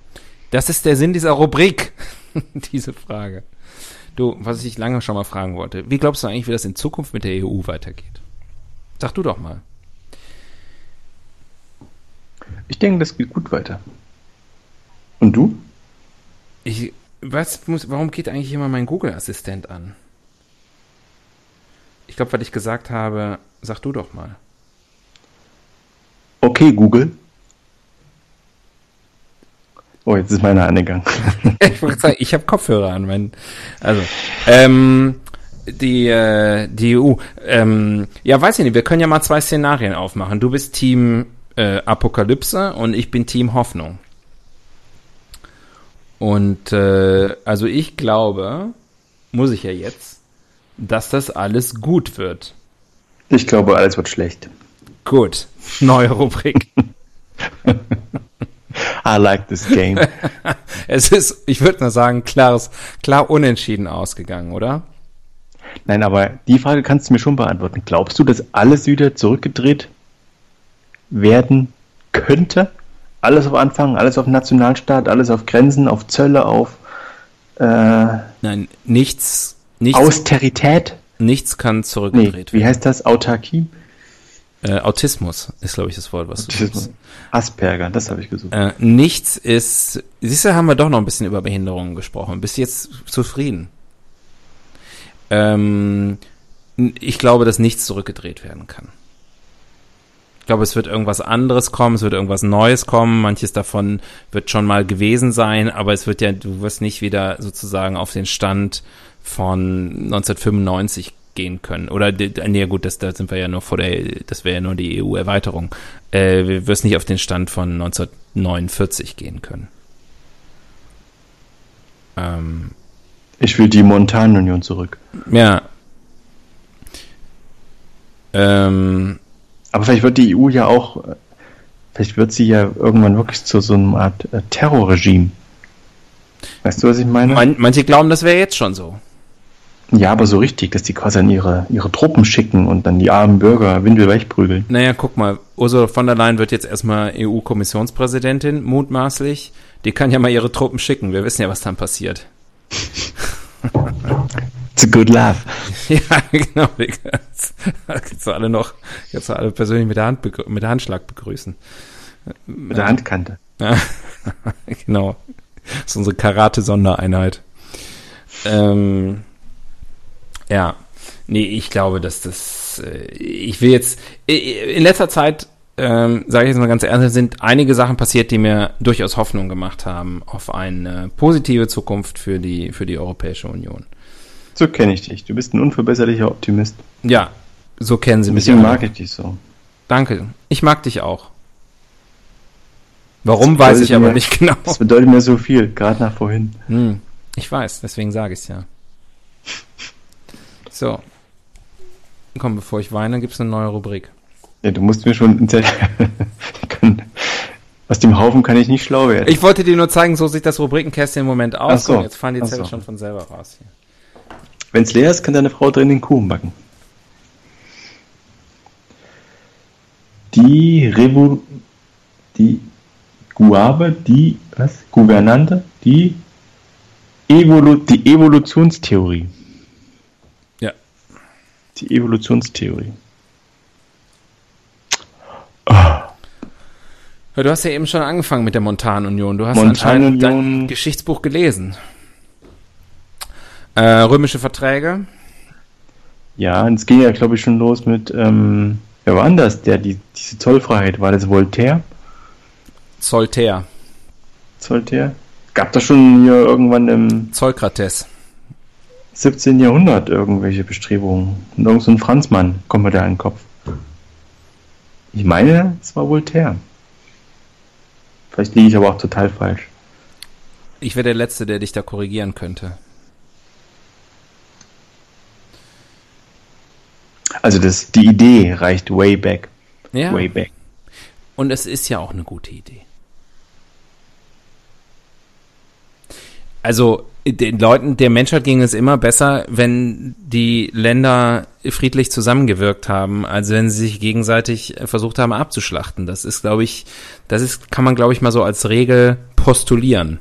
Das ist der Sinn dieser Rubrik. Diese Frage. Du, was ich lange schon mal fragen wollte. Wie glaubst du eigentlich, wie das in Zukunft mit der EU weitergeht? Sag du doch mal. Ich denke, das geht gut weiter. Und du? Ich, was muss, warum geht eigentlich immer mein Google-Assistent an? Ich glaube, weil ich gesagt habe, sag du doch mal. Okay, Google. Oh, jetzt ist meiner angegangen. ich wollte sagen, ich habe Kopfhörer an. Mein, also, ähm, die, äh, die EU. Ähm, ja, weiß ich nicht, wir können ja mal zwei Szenarien aufmachen. Du bist Team äh, Apokalypse und ich bin Team Hoffnung. Und äh, also ich glaube, muss ich ja jetzt, dass das alles gut wird. Ich glaube, alles wird schlecht. Gut, neue Rubrik. I like this game. es ist, ich würde mal sagen, klares, klar unentschieden ausgegangen, oder? Nein, aber die Frage kannst du mir schon beantworten. Glaubst du, dass alles wieder zurückgedreht werden könnte? Alles auf Anfang, alles auf Nationalstaat, alles auf Grenzen, auf Zölle, auf äh, Nein, nichts, nichts, Austerität? nichts kann Nee, zurückgedreht wie werden. heißt das? Autarkie? Äh, Autismus ist, glaube ich, das Wort, was Autismus. du suchst. Asperger, das habe ich gesucht. Äh, nichts ist, siehst du, haben wir doch noch ein bisschen über Behinderungen gesprochen. Bist jetzt zufrieden? Ähm, ich glaube, dass nichts zurückgedreht werden kann. Ich glaube, es wird irgendwas anderes kommen, es wird irgendwas Neues kommen, manches davon wird schon mal gewesen sein, aber es wird ja, du wirst nicht wieder sozusagen auf den Stand von 1995 gehen können. Oder, nee, gut, das, da sind wir ja nur vor der, das wäre ja nur die EU-Erweiterung. Äh, wir wirst nicht auf den Stand von 1949 gehen können. Ähm, ich will die Montanunion zurück. Ja. Ähm, Aber vielleicht wird die EU ja auch, vielleicht wird sie ja irgendwann wirklich zu so einer Art äh, Terrorregime. Weißt du, was ich meine? Man, manche glauben, das wäre jetzt schon so. Ja, aber so richtig, dass die quasi dann ihre, ihre Truppen schicken und dann die armen Bürger windelweich prügeln. Naja, guck mal, Ursula von der Leyen wird jetzt erstmal EU-Kommissionspräsidentin, mutmaßlich. Die kann ja mal ihre Truppen schicken. Wir wissen ja, was dann passiert. It's a good laugh. ja, genau. Jetzt alle noch, jetzt alle persönlich mit der Hand, mit der Handschlag begrüßen. Mit der Handkante. genau. Das ist unsere Karate-Sondereinheit. Ähm, ja, nee, ich glaube, dass das, äh, ich will jetzt, in letzter Zeit, ähm, sage ich jetzt mal ganz ernst, sind einige Sachen passiert, die mir durchaus Hoffnung gemacht haben auf eine positive Zukunft für die, für die Europäische Union. So kenne ich dich. Du bist ein unverbesserlicher Optimist. Ja, so kennen sie mich. Ein bisschen mag ich dich so. Danke. Ich mag dich auch. Warum weiß ich aber mir, nicht genau. Das bedeutet mir so viel, gerade nach vorhin. Hm, ich weiß, deswegen sage ich es ja. So. Komm, bevor ich weine, gibt es eine neue Rubrik. Ja, du musst mir schon Aus dem Haufen kann ich nicht schlau werden. Ich wollte dir nur zeigen, so sieht das Rubrikenkästchen im Moment aus. So. jetzt fahren die Zettel so. schon von selber raus hier. Wenn es leer ist, kann deine Frau drin den Kuchen backen. Die Revo die Guave, die was? Gouvernante, die Evolu die Evolutionstheorie die Evolutionstheorie. Du hast ja eben schon angefangen mit der Montanunion. Du hast anscheinend dein Geschichtsbuch gelesen. Äh, römische Verträge. Ja, und es ging ja, glaube ich, schon los mit, ähm, wer war das, der die, diese Zollfreiheit? War das Voltaire? Zoltaire. Zoltaire? Gab das schon hier irgendwann im... Zollkrates. 17. Jahrhundert irgendwelche Bestrebungen. Und irgend so ein Franzmann kommt mir da in den Kopf. Ich meine, es war Voltaire. Vielleicht liege ich aber auch total falsch. Ich wäre der Letzte, der dich da korrigieren könnte. Also das, die Idee reicht way back. Ja. Way back. Und es ist ja auch eine gute Idee. Also den Leuten der Menschheit ging es immer besser, wenn die Länder friedlich zusammengewirkt haben, als wenn sie sich gegenseitig versucht haben abzuschlachten. Das ist, glaube ich, das ist, kann man, glaube ich, mal so als Regel postulieren.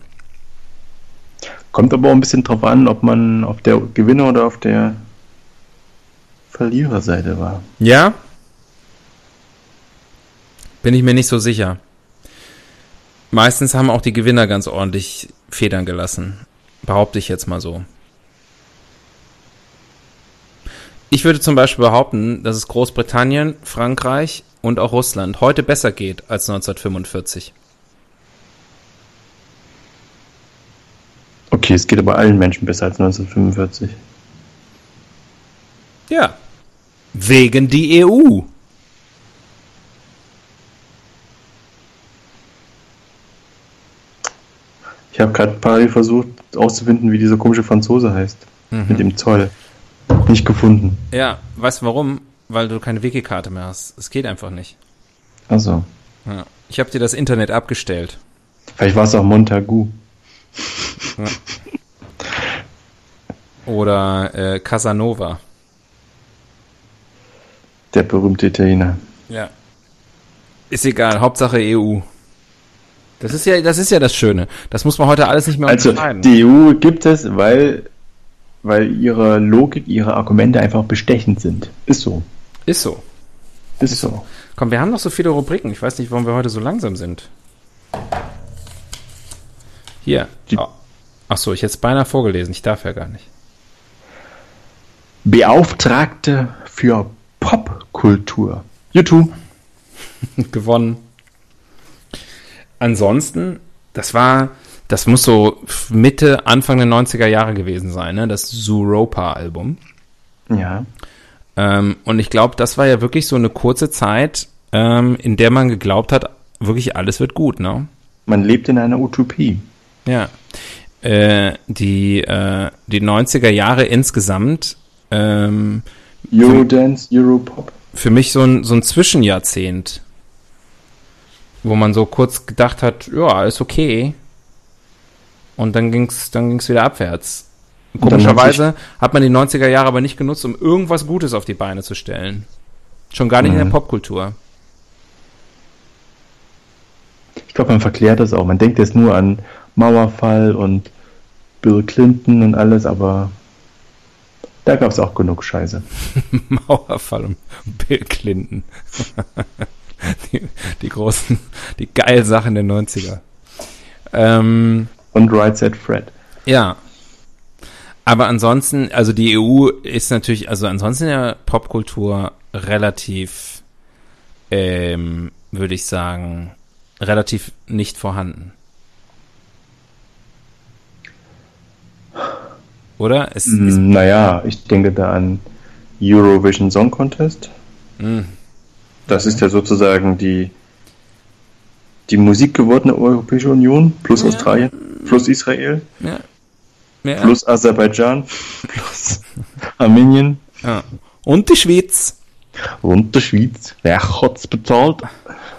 Kommt aber auch ein bisschen drauf an, ob man auf der Gewinner- oder auf der Verliererseite war. Ja? Bin ich mir nicht so sicher. Meistens haben auch die Gewinner ganz ordentlich Federn gelassen. Behaupte ich jetzt mal so. Ich würde zum Beispiel behaupten, dass es Großbritannien, Frankreich und auch Russland heute besser geht als 1945. Okay, es geht aber allen Menschen besser als 1945. Ja. Wegen die EU. Ich habe gerade parallel versucht auszufinden, wie dieser komische Franzose heißt. Mhm. Mit dem Zoll. Nicht gefunden. Ja, weißt du warum? Weil du keine Wiki-Karte mehr hast. Es geht einfach nicht. Also. Ja. Ich habe dir das Internet abgestellt. Vielleicht war es auch Montagu. Ja. Oder äh, Casanova. Der berühmte Italiener. Ja. Ist egal, Hauptsache EU. Das ist ja, das ist ja das Schöne. Das muss man heute alles nicht mehr also. Also die EU gibt es, weil, weil ihre Logik, ihre Argumente einfach bestechend sind. Ist so. Ist so. Ist so. Komm, wir haben noch so viele Rubriken. Ich weiß nicht, warum wir heute so langsam sind. Hier. Die- Oh. Ach so, ich hätte es beinahe vorgelesen. Ich darf ja gar nicht. Beauftragte für Popkultur. YouTube. gewonnen. Ansonsten, das war, das muss so Mitte, Anfang der 90er Jahre gewesen sein, ne? Das Zuropa-Album. Ja. Ähm, und ich glaube, das war ja wirklich so eine kurze Zeit, ähm, in der man geglaubt hat, wirklich alles wird gut, ne? Man lebt in einer Utopie. Ja. Äh, die, äh, die 90er Jahre insgesamt, ähm, Eurodance, Europop. für mich so ein, so ein Zwischenjahrzehnt, wo man so kurz gedacht hat, ja, ist okay. Und dann ging's, dann ging's wieder abwärts. Komischerweise hat man die 90er Jahre aber nicht genutzt, um irgendwas Gutes auf die Beine zu stellen. Schon gar nicht in Mhm. der Popkultur. Ich glaube, man verklärt das auch. Man denkt jetzt nur an Mauerfall und Bill Clinton und alles, aber da gab es auch genug Scheiße. Mauerfall und Bill Clinton. die, die großen, die geilen Sachen der 90er. Ähm, Und Right Said Fred. Ja. Aber ansonsten, also die EU ist natürlich, also ansonsten in der Popkultur relativ, ähm, würde ich sagen, relativ nicht vorhanden. Oder? Es Mm, Naja, ich denke da an Eurovision Song Contest. mh, Das ist ja sozusagen die, die musikgewordene Europäische Union plus Ja. Australien plus Israel ja. Ja, plus Aserbaidschan plus Armenien. Und die Schweiz. und der Schweiz. Wer hat's bezahlt?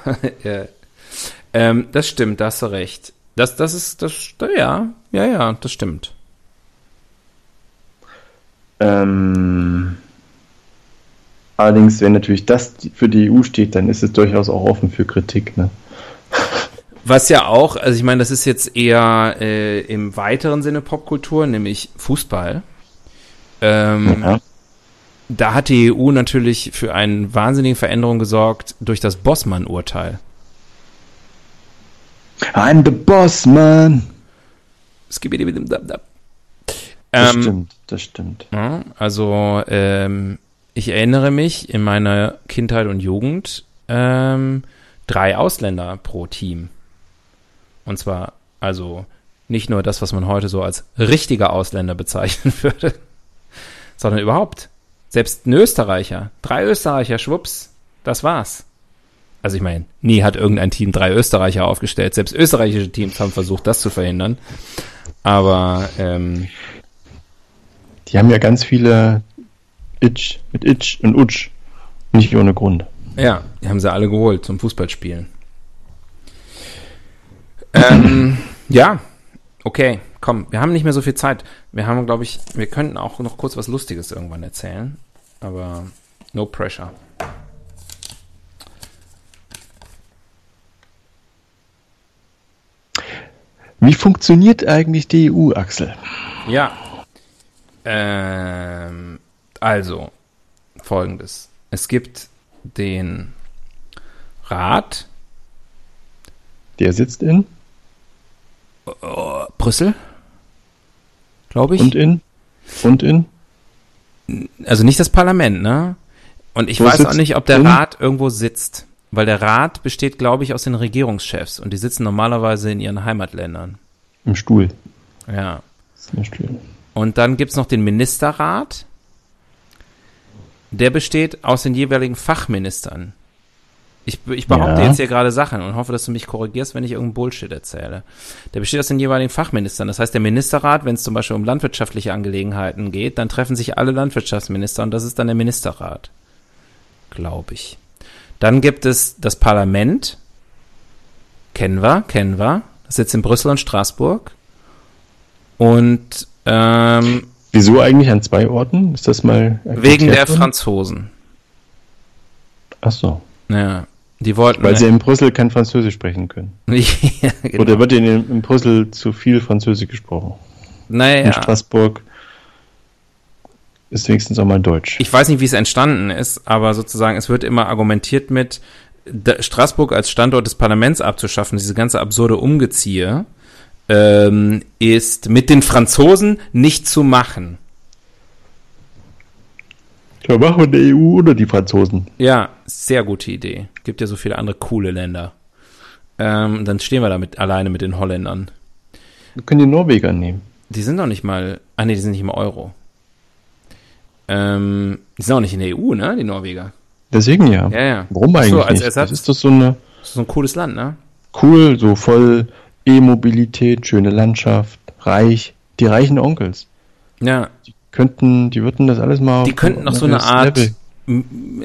ja. ähm, das stimmt, da hast du recht. Das, das ist, das, ja, ja, ja, das stimmt. Ähm, allerdings, wenn natürlich das für die EU steht, dann ist es durchaus auch offen für Kritik. Ne? Was ja auch, also ich meine, das ist jetzt eher äh, im weiteren Sinne Popkultur, nämlich Fußball. Ähm, Ja. Da hat die EU natürlich für eine wahnsinnige Veränderung gesorgt durch das Bossmann-Urteil. I'm the boss, man. Skibidibidibdabdab. Das Ähm, stimmt, das stimmt. Ja, also ähm, ich erinnere mich in meiner Kindheit und Jugend ähm, drei Ausländer pro Team. Und zwar also nicht nur das, was man heute so als richtiger Ausländer bezeichnen würde, sondern überhaupt. Selbst ein Österreicher, drei Österreicher, schwupps, das war's. Also ich meine, nie hat irgendein Team drei Österreicher aufgestellt. Selbst österreichische Teams haben versucht, das zu verhindern. Aber ähm, Die haben ja ganz viele Itch mit Itch und Utsch. Nicht ohne Grund. Ja, die haben sie alle geholt zum Fußballspielen. ähm, ja, okay, komm, wir haben nicht mehr so viel Zeit. Wir haben, glaube ich, wir könnten auch noch kurz was Lustiges irgendwann erzählen, aber no pressure. Wie funktioniert eigentlich die EU, Axel? Ja. Ähm, also, folgendes. Es gibt den Rat Der sitzt in äh, Brüssel, glaube ich. und in und in. also nicht das Parlament, ne? Und ich Wo weiß auch nicht, ob der drin? Rat irgendwo sitzt. Weil der Rat besteht, glaube ich, aus den Regierungschefs und die sitzen normalerweise in ihren Heimatländern. Im Stuhl. Ja. Im Stuhl. Und dann gibt's noch den Ministerrat. Der besteht aus den jeweiligen Fachministern. Ich, ich behaupte Ja. jetzt hier gerade Sachen und hoffe, dass du mich korrigierst, wenn ich irgendeinen Bullshit erzähle. Der besteht aus den jeweiligen Fachministern. Das heißt, der Ministerrat, wenn es zum Beispiel um landwirtschaftliche Angelegenheiten geht, dann treffen sich alle Landwirtschaftsminister und das ist dann der Ministerrat. Glaube ich. Dann gibt es das Parlament. Kennen wir, kennen wir. Das sitzt in Brüssel und Straßburg. Und ähm, Wieso eigentlich an zwei Orten? Ist das mal wegen der worden? Franzosen. Ach so. Ja, die wollten. Weil sie in Brüssel kein Französisch sprechen können. ja, genau. Oder wird in, in Brüssel zu viel Französisch gesprochen? In naja, Straßburg ist wenigstens auch mal Deutsch. Ich weiß nicht, wie es entstanden ist, aber sozusagen, es wird immer argumentiert mit, Straßburg als Standort des Parlaments abzuschaffen, diese ganze absurde Umgeziehe, ähm, ist mit den Franzosen nicht zu machen. Ja, machen wir die EU oder die Franzosen? Ja, sehr gute Idee. Gibt ja so viele andere coole Länder. Ähm, dann stehen wir damit alleine mit den Holländern. Wir können die Norweger nehmen. Die sind doch nicht mal, ah nee, die sind nicht im Euro. Ähm, die sind auch nicht in der EU, ne, die Norweger. Deswegen ja. Ja, ja. Warum eigentlich so, als nicht? Ersatz? Das ist doch so eine Das ist so ein cooles Land, ne? cool, so voll E-Mobilität, schöne Landschaft, reich, die reichen Onkels. Ja, Könnten, die würden das alles mal Die könnten noch so eine Art, Level-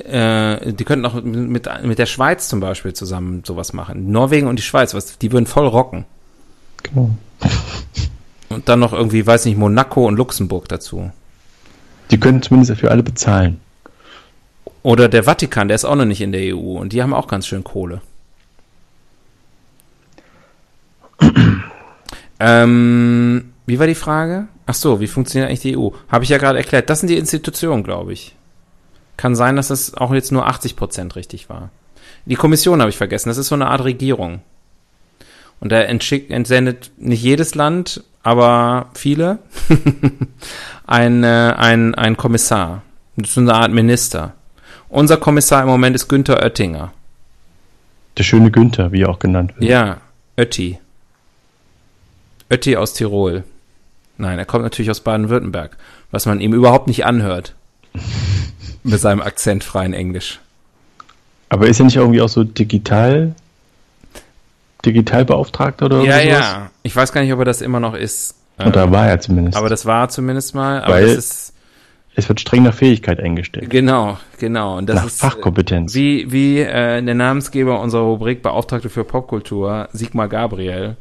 äh, die könnten noch mit, mit der Schweiz zum Beispiel zusammen sowas machen. Norwegen und die Schweiz, was, die würden voll rocken. Genau. Und dann noch irgendwie, weiß nicht, Monaco und Luxemburg dazu. Die können zumindest dafür alle bezahlen. Oder der Vatikan, der ist auch noch nicht in der EU und die haben auch ganz schön Kohle. Ähm, wie war die Frage? Ach so, wie funktioniert eigentlich die EU? Habe ich ja gerade erklärt. Das sind die Institutionen, glaube ich. Kann sein, dass es auch jetzt nur 80 Prozent richtig war. Die Kommission habe ich vergessen. Das ist so eine Art Regierung. Und da entsendet nicht jedes Land, aber viele ein, äh, ein, ein Kommissar. Das ist so eine Art Minister. Unser Kommissar im Moment ist Günther Oettinger. Der schöne Günther, wie er auch genannt wird. Ja, Ötti. Ötti aus Tirol. Nein, er kommt natürlich aus Baden-Württemberg, was man ihm überhaupt nicht anhört. Mit seinem akzentfreien Englisch. Aber ist er nicht irgendwie auch so digital, Digitalbeauftragter oder Ja, sowas? ja. Ich weiß gar nicht, ob er das immer noch ist. Oder Ähm, war er zumindest. aber das war zumindest mal. Aber Weil- ist es wird streng nach Fähigkeit eingestellt. genau, genau. Und das nach ist Fachkompetenz. Wie, wie äh, der Namensgeber unserer Rubrik Beauftragte für Popkultur, Sigmar Gabriel,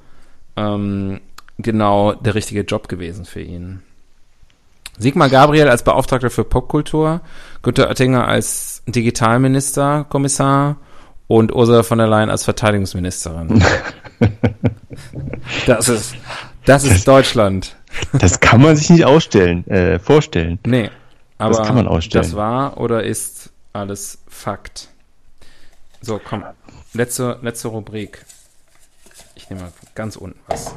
ähm, genau der richtige Job gewesen für ihn. Sigmar Gabriel als Beauftragter für Popkultur, Günter Oettinger als Digitalminister, Kommissar und Ursula von der Leyen als Verteidigungsministerin. das ist, das ist Deutschland. Das kann man sich nicht ausstellen, äh, vorstellen. Nee, aber kann man ausstellen. das war oder ist alles Fakt. So, komm. Letzte, letzte Rubrik. Ich nehme mal ganz unten was.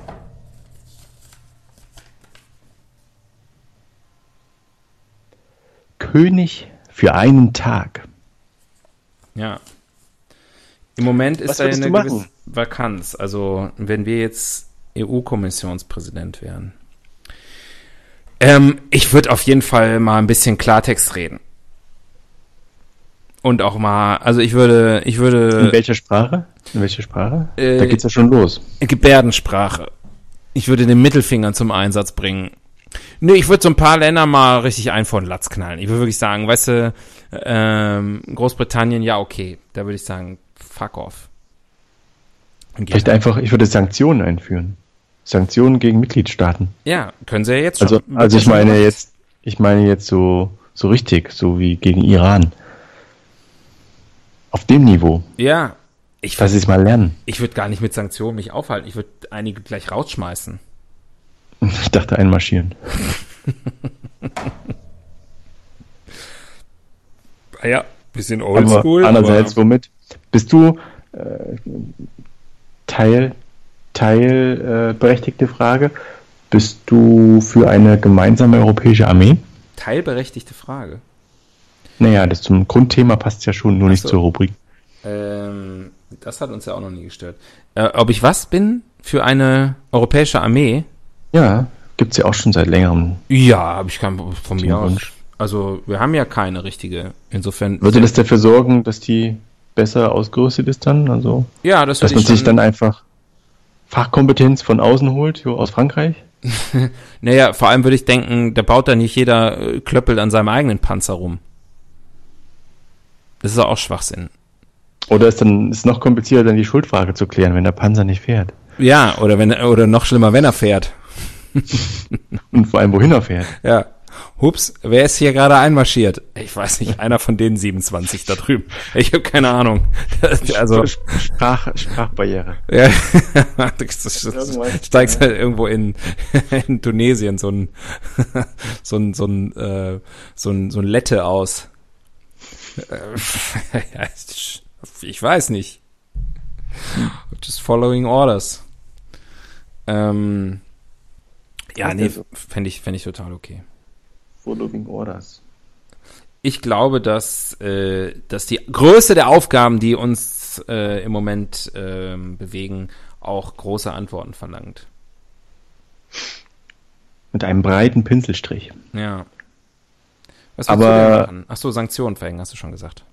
König für einen Tag. Ja. Im Moment ist da würdest eine gewisse Vakanz. Also, wenn wir jetzt EU-Kommissionspräsident wären. Ähm, ich würde auf jeden Fall mal ein bisschen Klartext reden. Und auch mal, also ich würde, ich In würde welcher Sprache? In welcher Sprache? Äh, da geht's ja schon los. Gebärdensprache. Ich würde den Mittelfinger zum Einsatz bringen. Nee, ich würde so ein paar Länder mal richtig ein vor den Latz knallen. Ich würde wirklich sagen, weißt du, ähm, Großbritannien, ja, okay. Da würde ich sagen, fuck off. Vielleicht einfach, ich würde Sanktionen einführen. Sanktionen gegen Mitgliedstaaten. ja, können sie ja jetzt schon. Also, Wird also ja ich schon meine jetzt, ich meine jetzt so, so richtig, so wie gegen Iran. Auf dem Niveau, Ja, ich, dass sie es mal lernen. ich würde gar nicht mit Sanktionen mich aufhalten. Ich würde einige gleich rausschmeißen. Ich dachte einmarschieren. Ah Ja, bisschen Aber andererseits, womit? Bist du äh, Teil, Teil äh, berechtigte Frage, bist du für eine gemeinsame europäische Armee? teilberechtigte Frage. Naja, das zum Grundthema passt ja schon, nur nicht so. zur Rubrik. Ähm, das hat uns ja auch noch nie gestört. Äh, ob ich was bin für eine europäische Armee? Ja, gibt's ja auch schon seit längerem. Ja, habe ich keinen von mir aus. Also wir haben ja keine richtige. Insofern. Würde das dafür sorgen, dass die besser ausgerüstet ist dann? Also, ja, das dass man ich sich dann einfach Fachkompetenz von außen holt, jo, aus Frankreich? Naja, vor allem würde ich denken, da baut da nicht jeder äh, Klöppel an seinem eigenen Panzer rum. Das ist auch Schwachsinn. Oder ist dann ist noch komplizierter, dann die Schuldfrage zu klären, wenn der Panzer nicht fährt? Ja, oder wenn oder noch schlimmer, wenn er fährt. Und vor allem, wohin er fährt? Ja. Hups, wer ist hier gerade einmarschiert? Ich weiß nicht, einer von den 27 da drüben. Ich habe keine Ahnung. Also Sprach, Sprachbarriere. ja, du steigst halt irgendwo in, in Tunesien so ein so ein so ein äh, so ein so ein Lette aus. Äh, ich weiß nicht. Just following orders. Ähm, ja, nee, fände ich, fänd ich total okay. Following Orders. Ich glaube, dass, äh, dass die Größe der Aufgaben, die uns äh, im Moment äh, bewegen, auch große Antworten verlangt. Mit einem breiten Pinselstrich. Ja. Was Aber- du denn machen? Ach so, Sanktionen verhängen, hast du schon gesagt.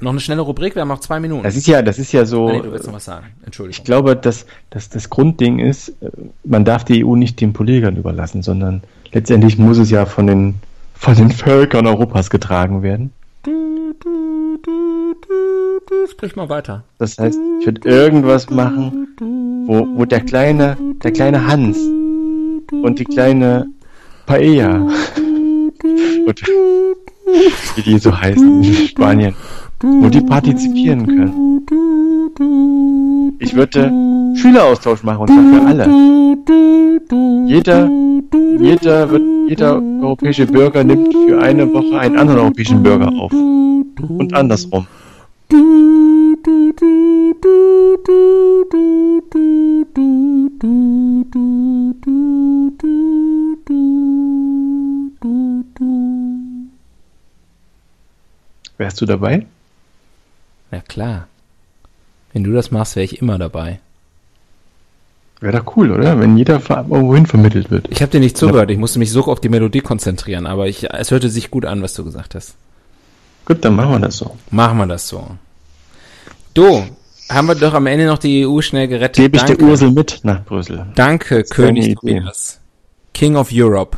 Noch eine schnelle Rubrik, wir haben noch zwei Minuten. Das ist ja, das ist ja so. Ah, nee, du willst noch was sagen. Entschuldigung. Ich glaube, dass, dass das Grundding ist, äh, man darf die EU nicht den Politikern überlassen, sondern letztendlich muss es ja von den, von den Völkern Europas getragen werden. Du, du, du, du, du, sprich mal weiter. Das heißt, ich würde irgendwas machen, wo, wo der kleine, der kleine Hans und die kleine Paella und wie die so heißen in Spanien, wo die partizipieren können. Ich würde Schüleraustausch machen und zwar für alle. Jeder, jeder wird, jeder europäische Bürger nimmt für eine Woche einen anderen europäischen Bürger auf. Und andersrum. Wärst du dabei? Ja klar. Wenn du das machst, wäre ich immer dabei. Wäre doch cool, oder? Wenn jeder irgendwo hin vermittelt wird. Ich habe dir nicht zugehört, ich musste mich so auf die Melodie konzentrieren, aber ich, es hörte sich gut an, was du gesagt hast. Gut, dann machen wir das so. Machen wir das so. Du, haben wir doch am Ende noch die EU schnell gerettet. Gebe ich Danke. der Ursel mit nach Brüssel. Danke, König. Tobias. King of Europe.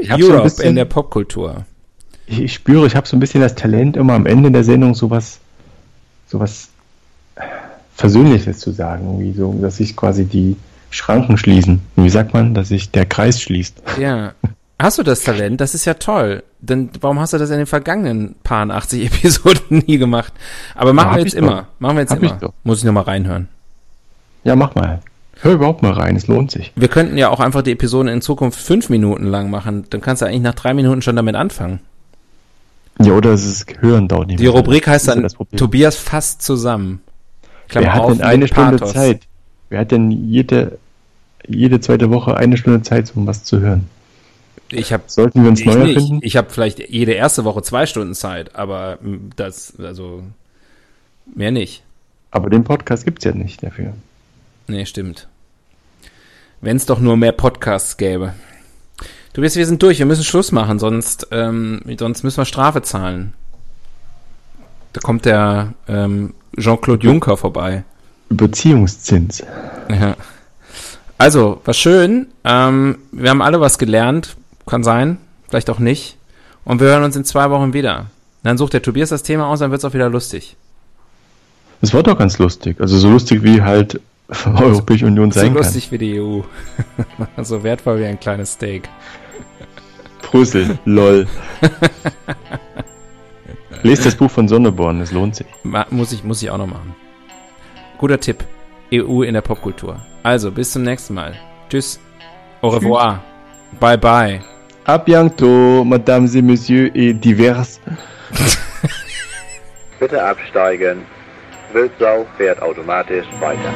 Ich hab so ein Europe bisschen- in der Popkultur. Ich, ich spüre, ich habe so ein bisschen das Talent, immer am Ende der Sendung sowas, sowas Versöhnliches zu sagen, irgendwie so, dass sich quasi die Schranken schließen. Wie sagt man, dass sich der Kreis schließt? Ja. Hast du das Talent? Das ist ja toll. Denn warum hast du das in den vergangenen paar 80 Episoden nie gemacht? Aber machen hab wir jetzt ich immer. doch. Machen wir jetzt Hab ich immer. doch. Muss ich nochmal reinhören. Ja, mach mal. Hör überhaupt mal rein, es lohnt sich. Wir könnten ja auch einfach die Episoden in Zukunft fünf Minuten lang machen. Dann kannst du eigentlich nach drei Minuten schon damit anfangen. Ja, oder es ist Hören dauert nicht Die mehr. Rubrik heißt dann. Tobias fasst zusammen. Klammer Wer hat denn eine Stunde Pathos. Zeit? Wer hat denn jede, jede zweite Woche eine Stunde Zeit, um was zu hören? Ich habe Sollten wir uns neu erfinden? Ich habe vielleicht jede erste Woche zwei Stunden Zeit, aber mm, das, also mehr nicht. Aber den Podcast gibt's ja nicht dafür. Nee, stimmt. Wenn es doch nur mehr Podcasts gäbe. Du weißt, wir sind durch, wir müssen Schluss machen, sonst, ähm, sonst müssen wir Strafe zahlen. Da kommt der ähm, Jean-Claude Juncker vorbei. Überziehungszins. Ja. Also, war schön. Ähm, wir haben alle was gelernt. Kann sein, vielleicht auch nicht. Und wir hören uns in zwei Wochen wieder. Dann sucht der Tobias das Thema aus, dann wird's auch wieder lustig. Das war doch ganz lustig. Also so lustig wie halt Europäische Union So sein lustig wie die EU. so wertvoll wie ein kleines Steak. Brüssel, lol. Lest das Buch von Sonneborn, es lohnt sich. Ma muss, ich, muss ich auch noch machen. Guter Tipp. EU in der Popkultur. Also, bis zum nächsten Mal. Tschüss. Au revoir. Bye bye. A bientôt, mesdames et messieurs et divers. Bitte absteigen. Wildsau fährt automatisch weiter.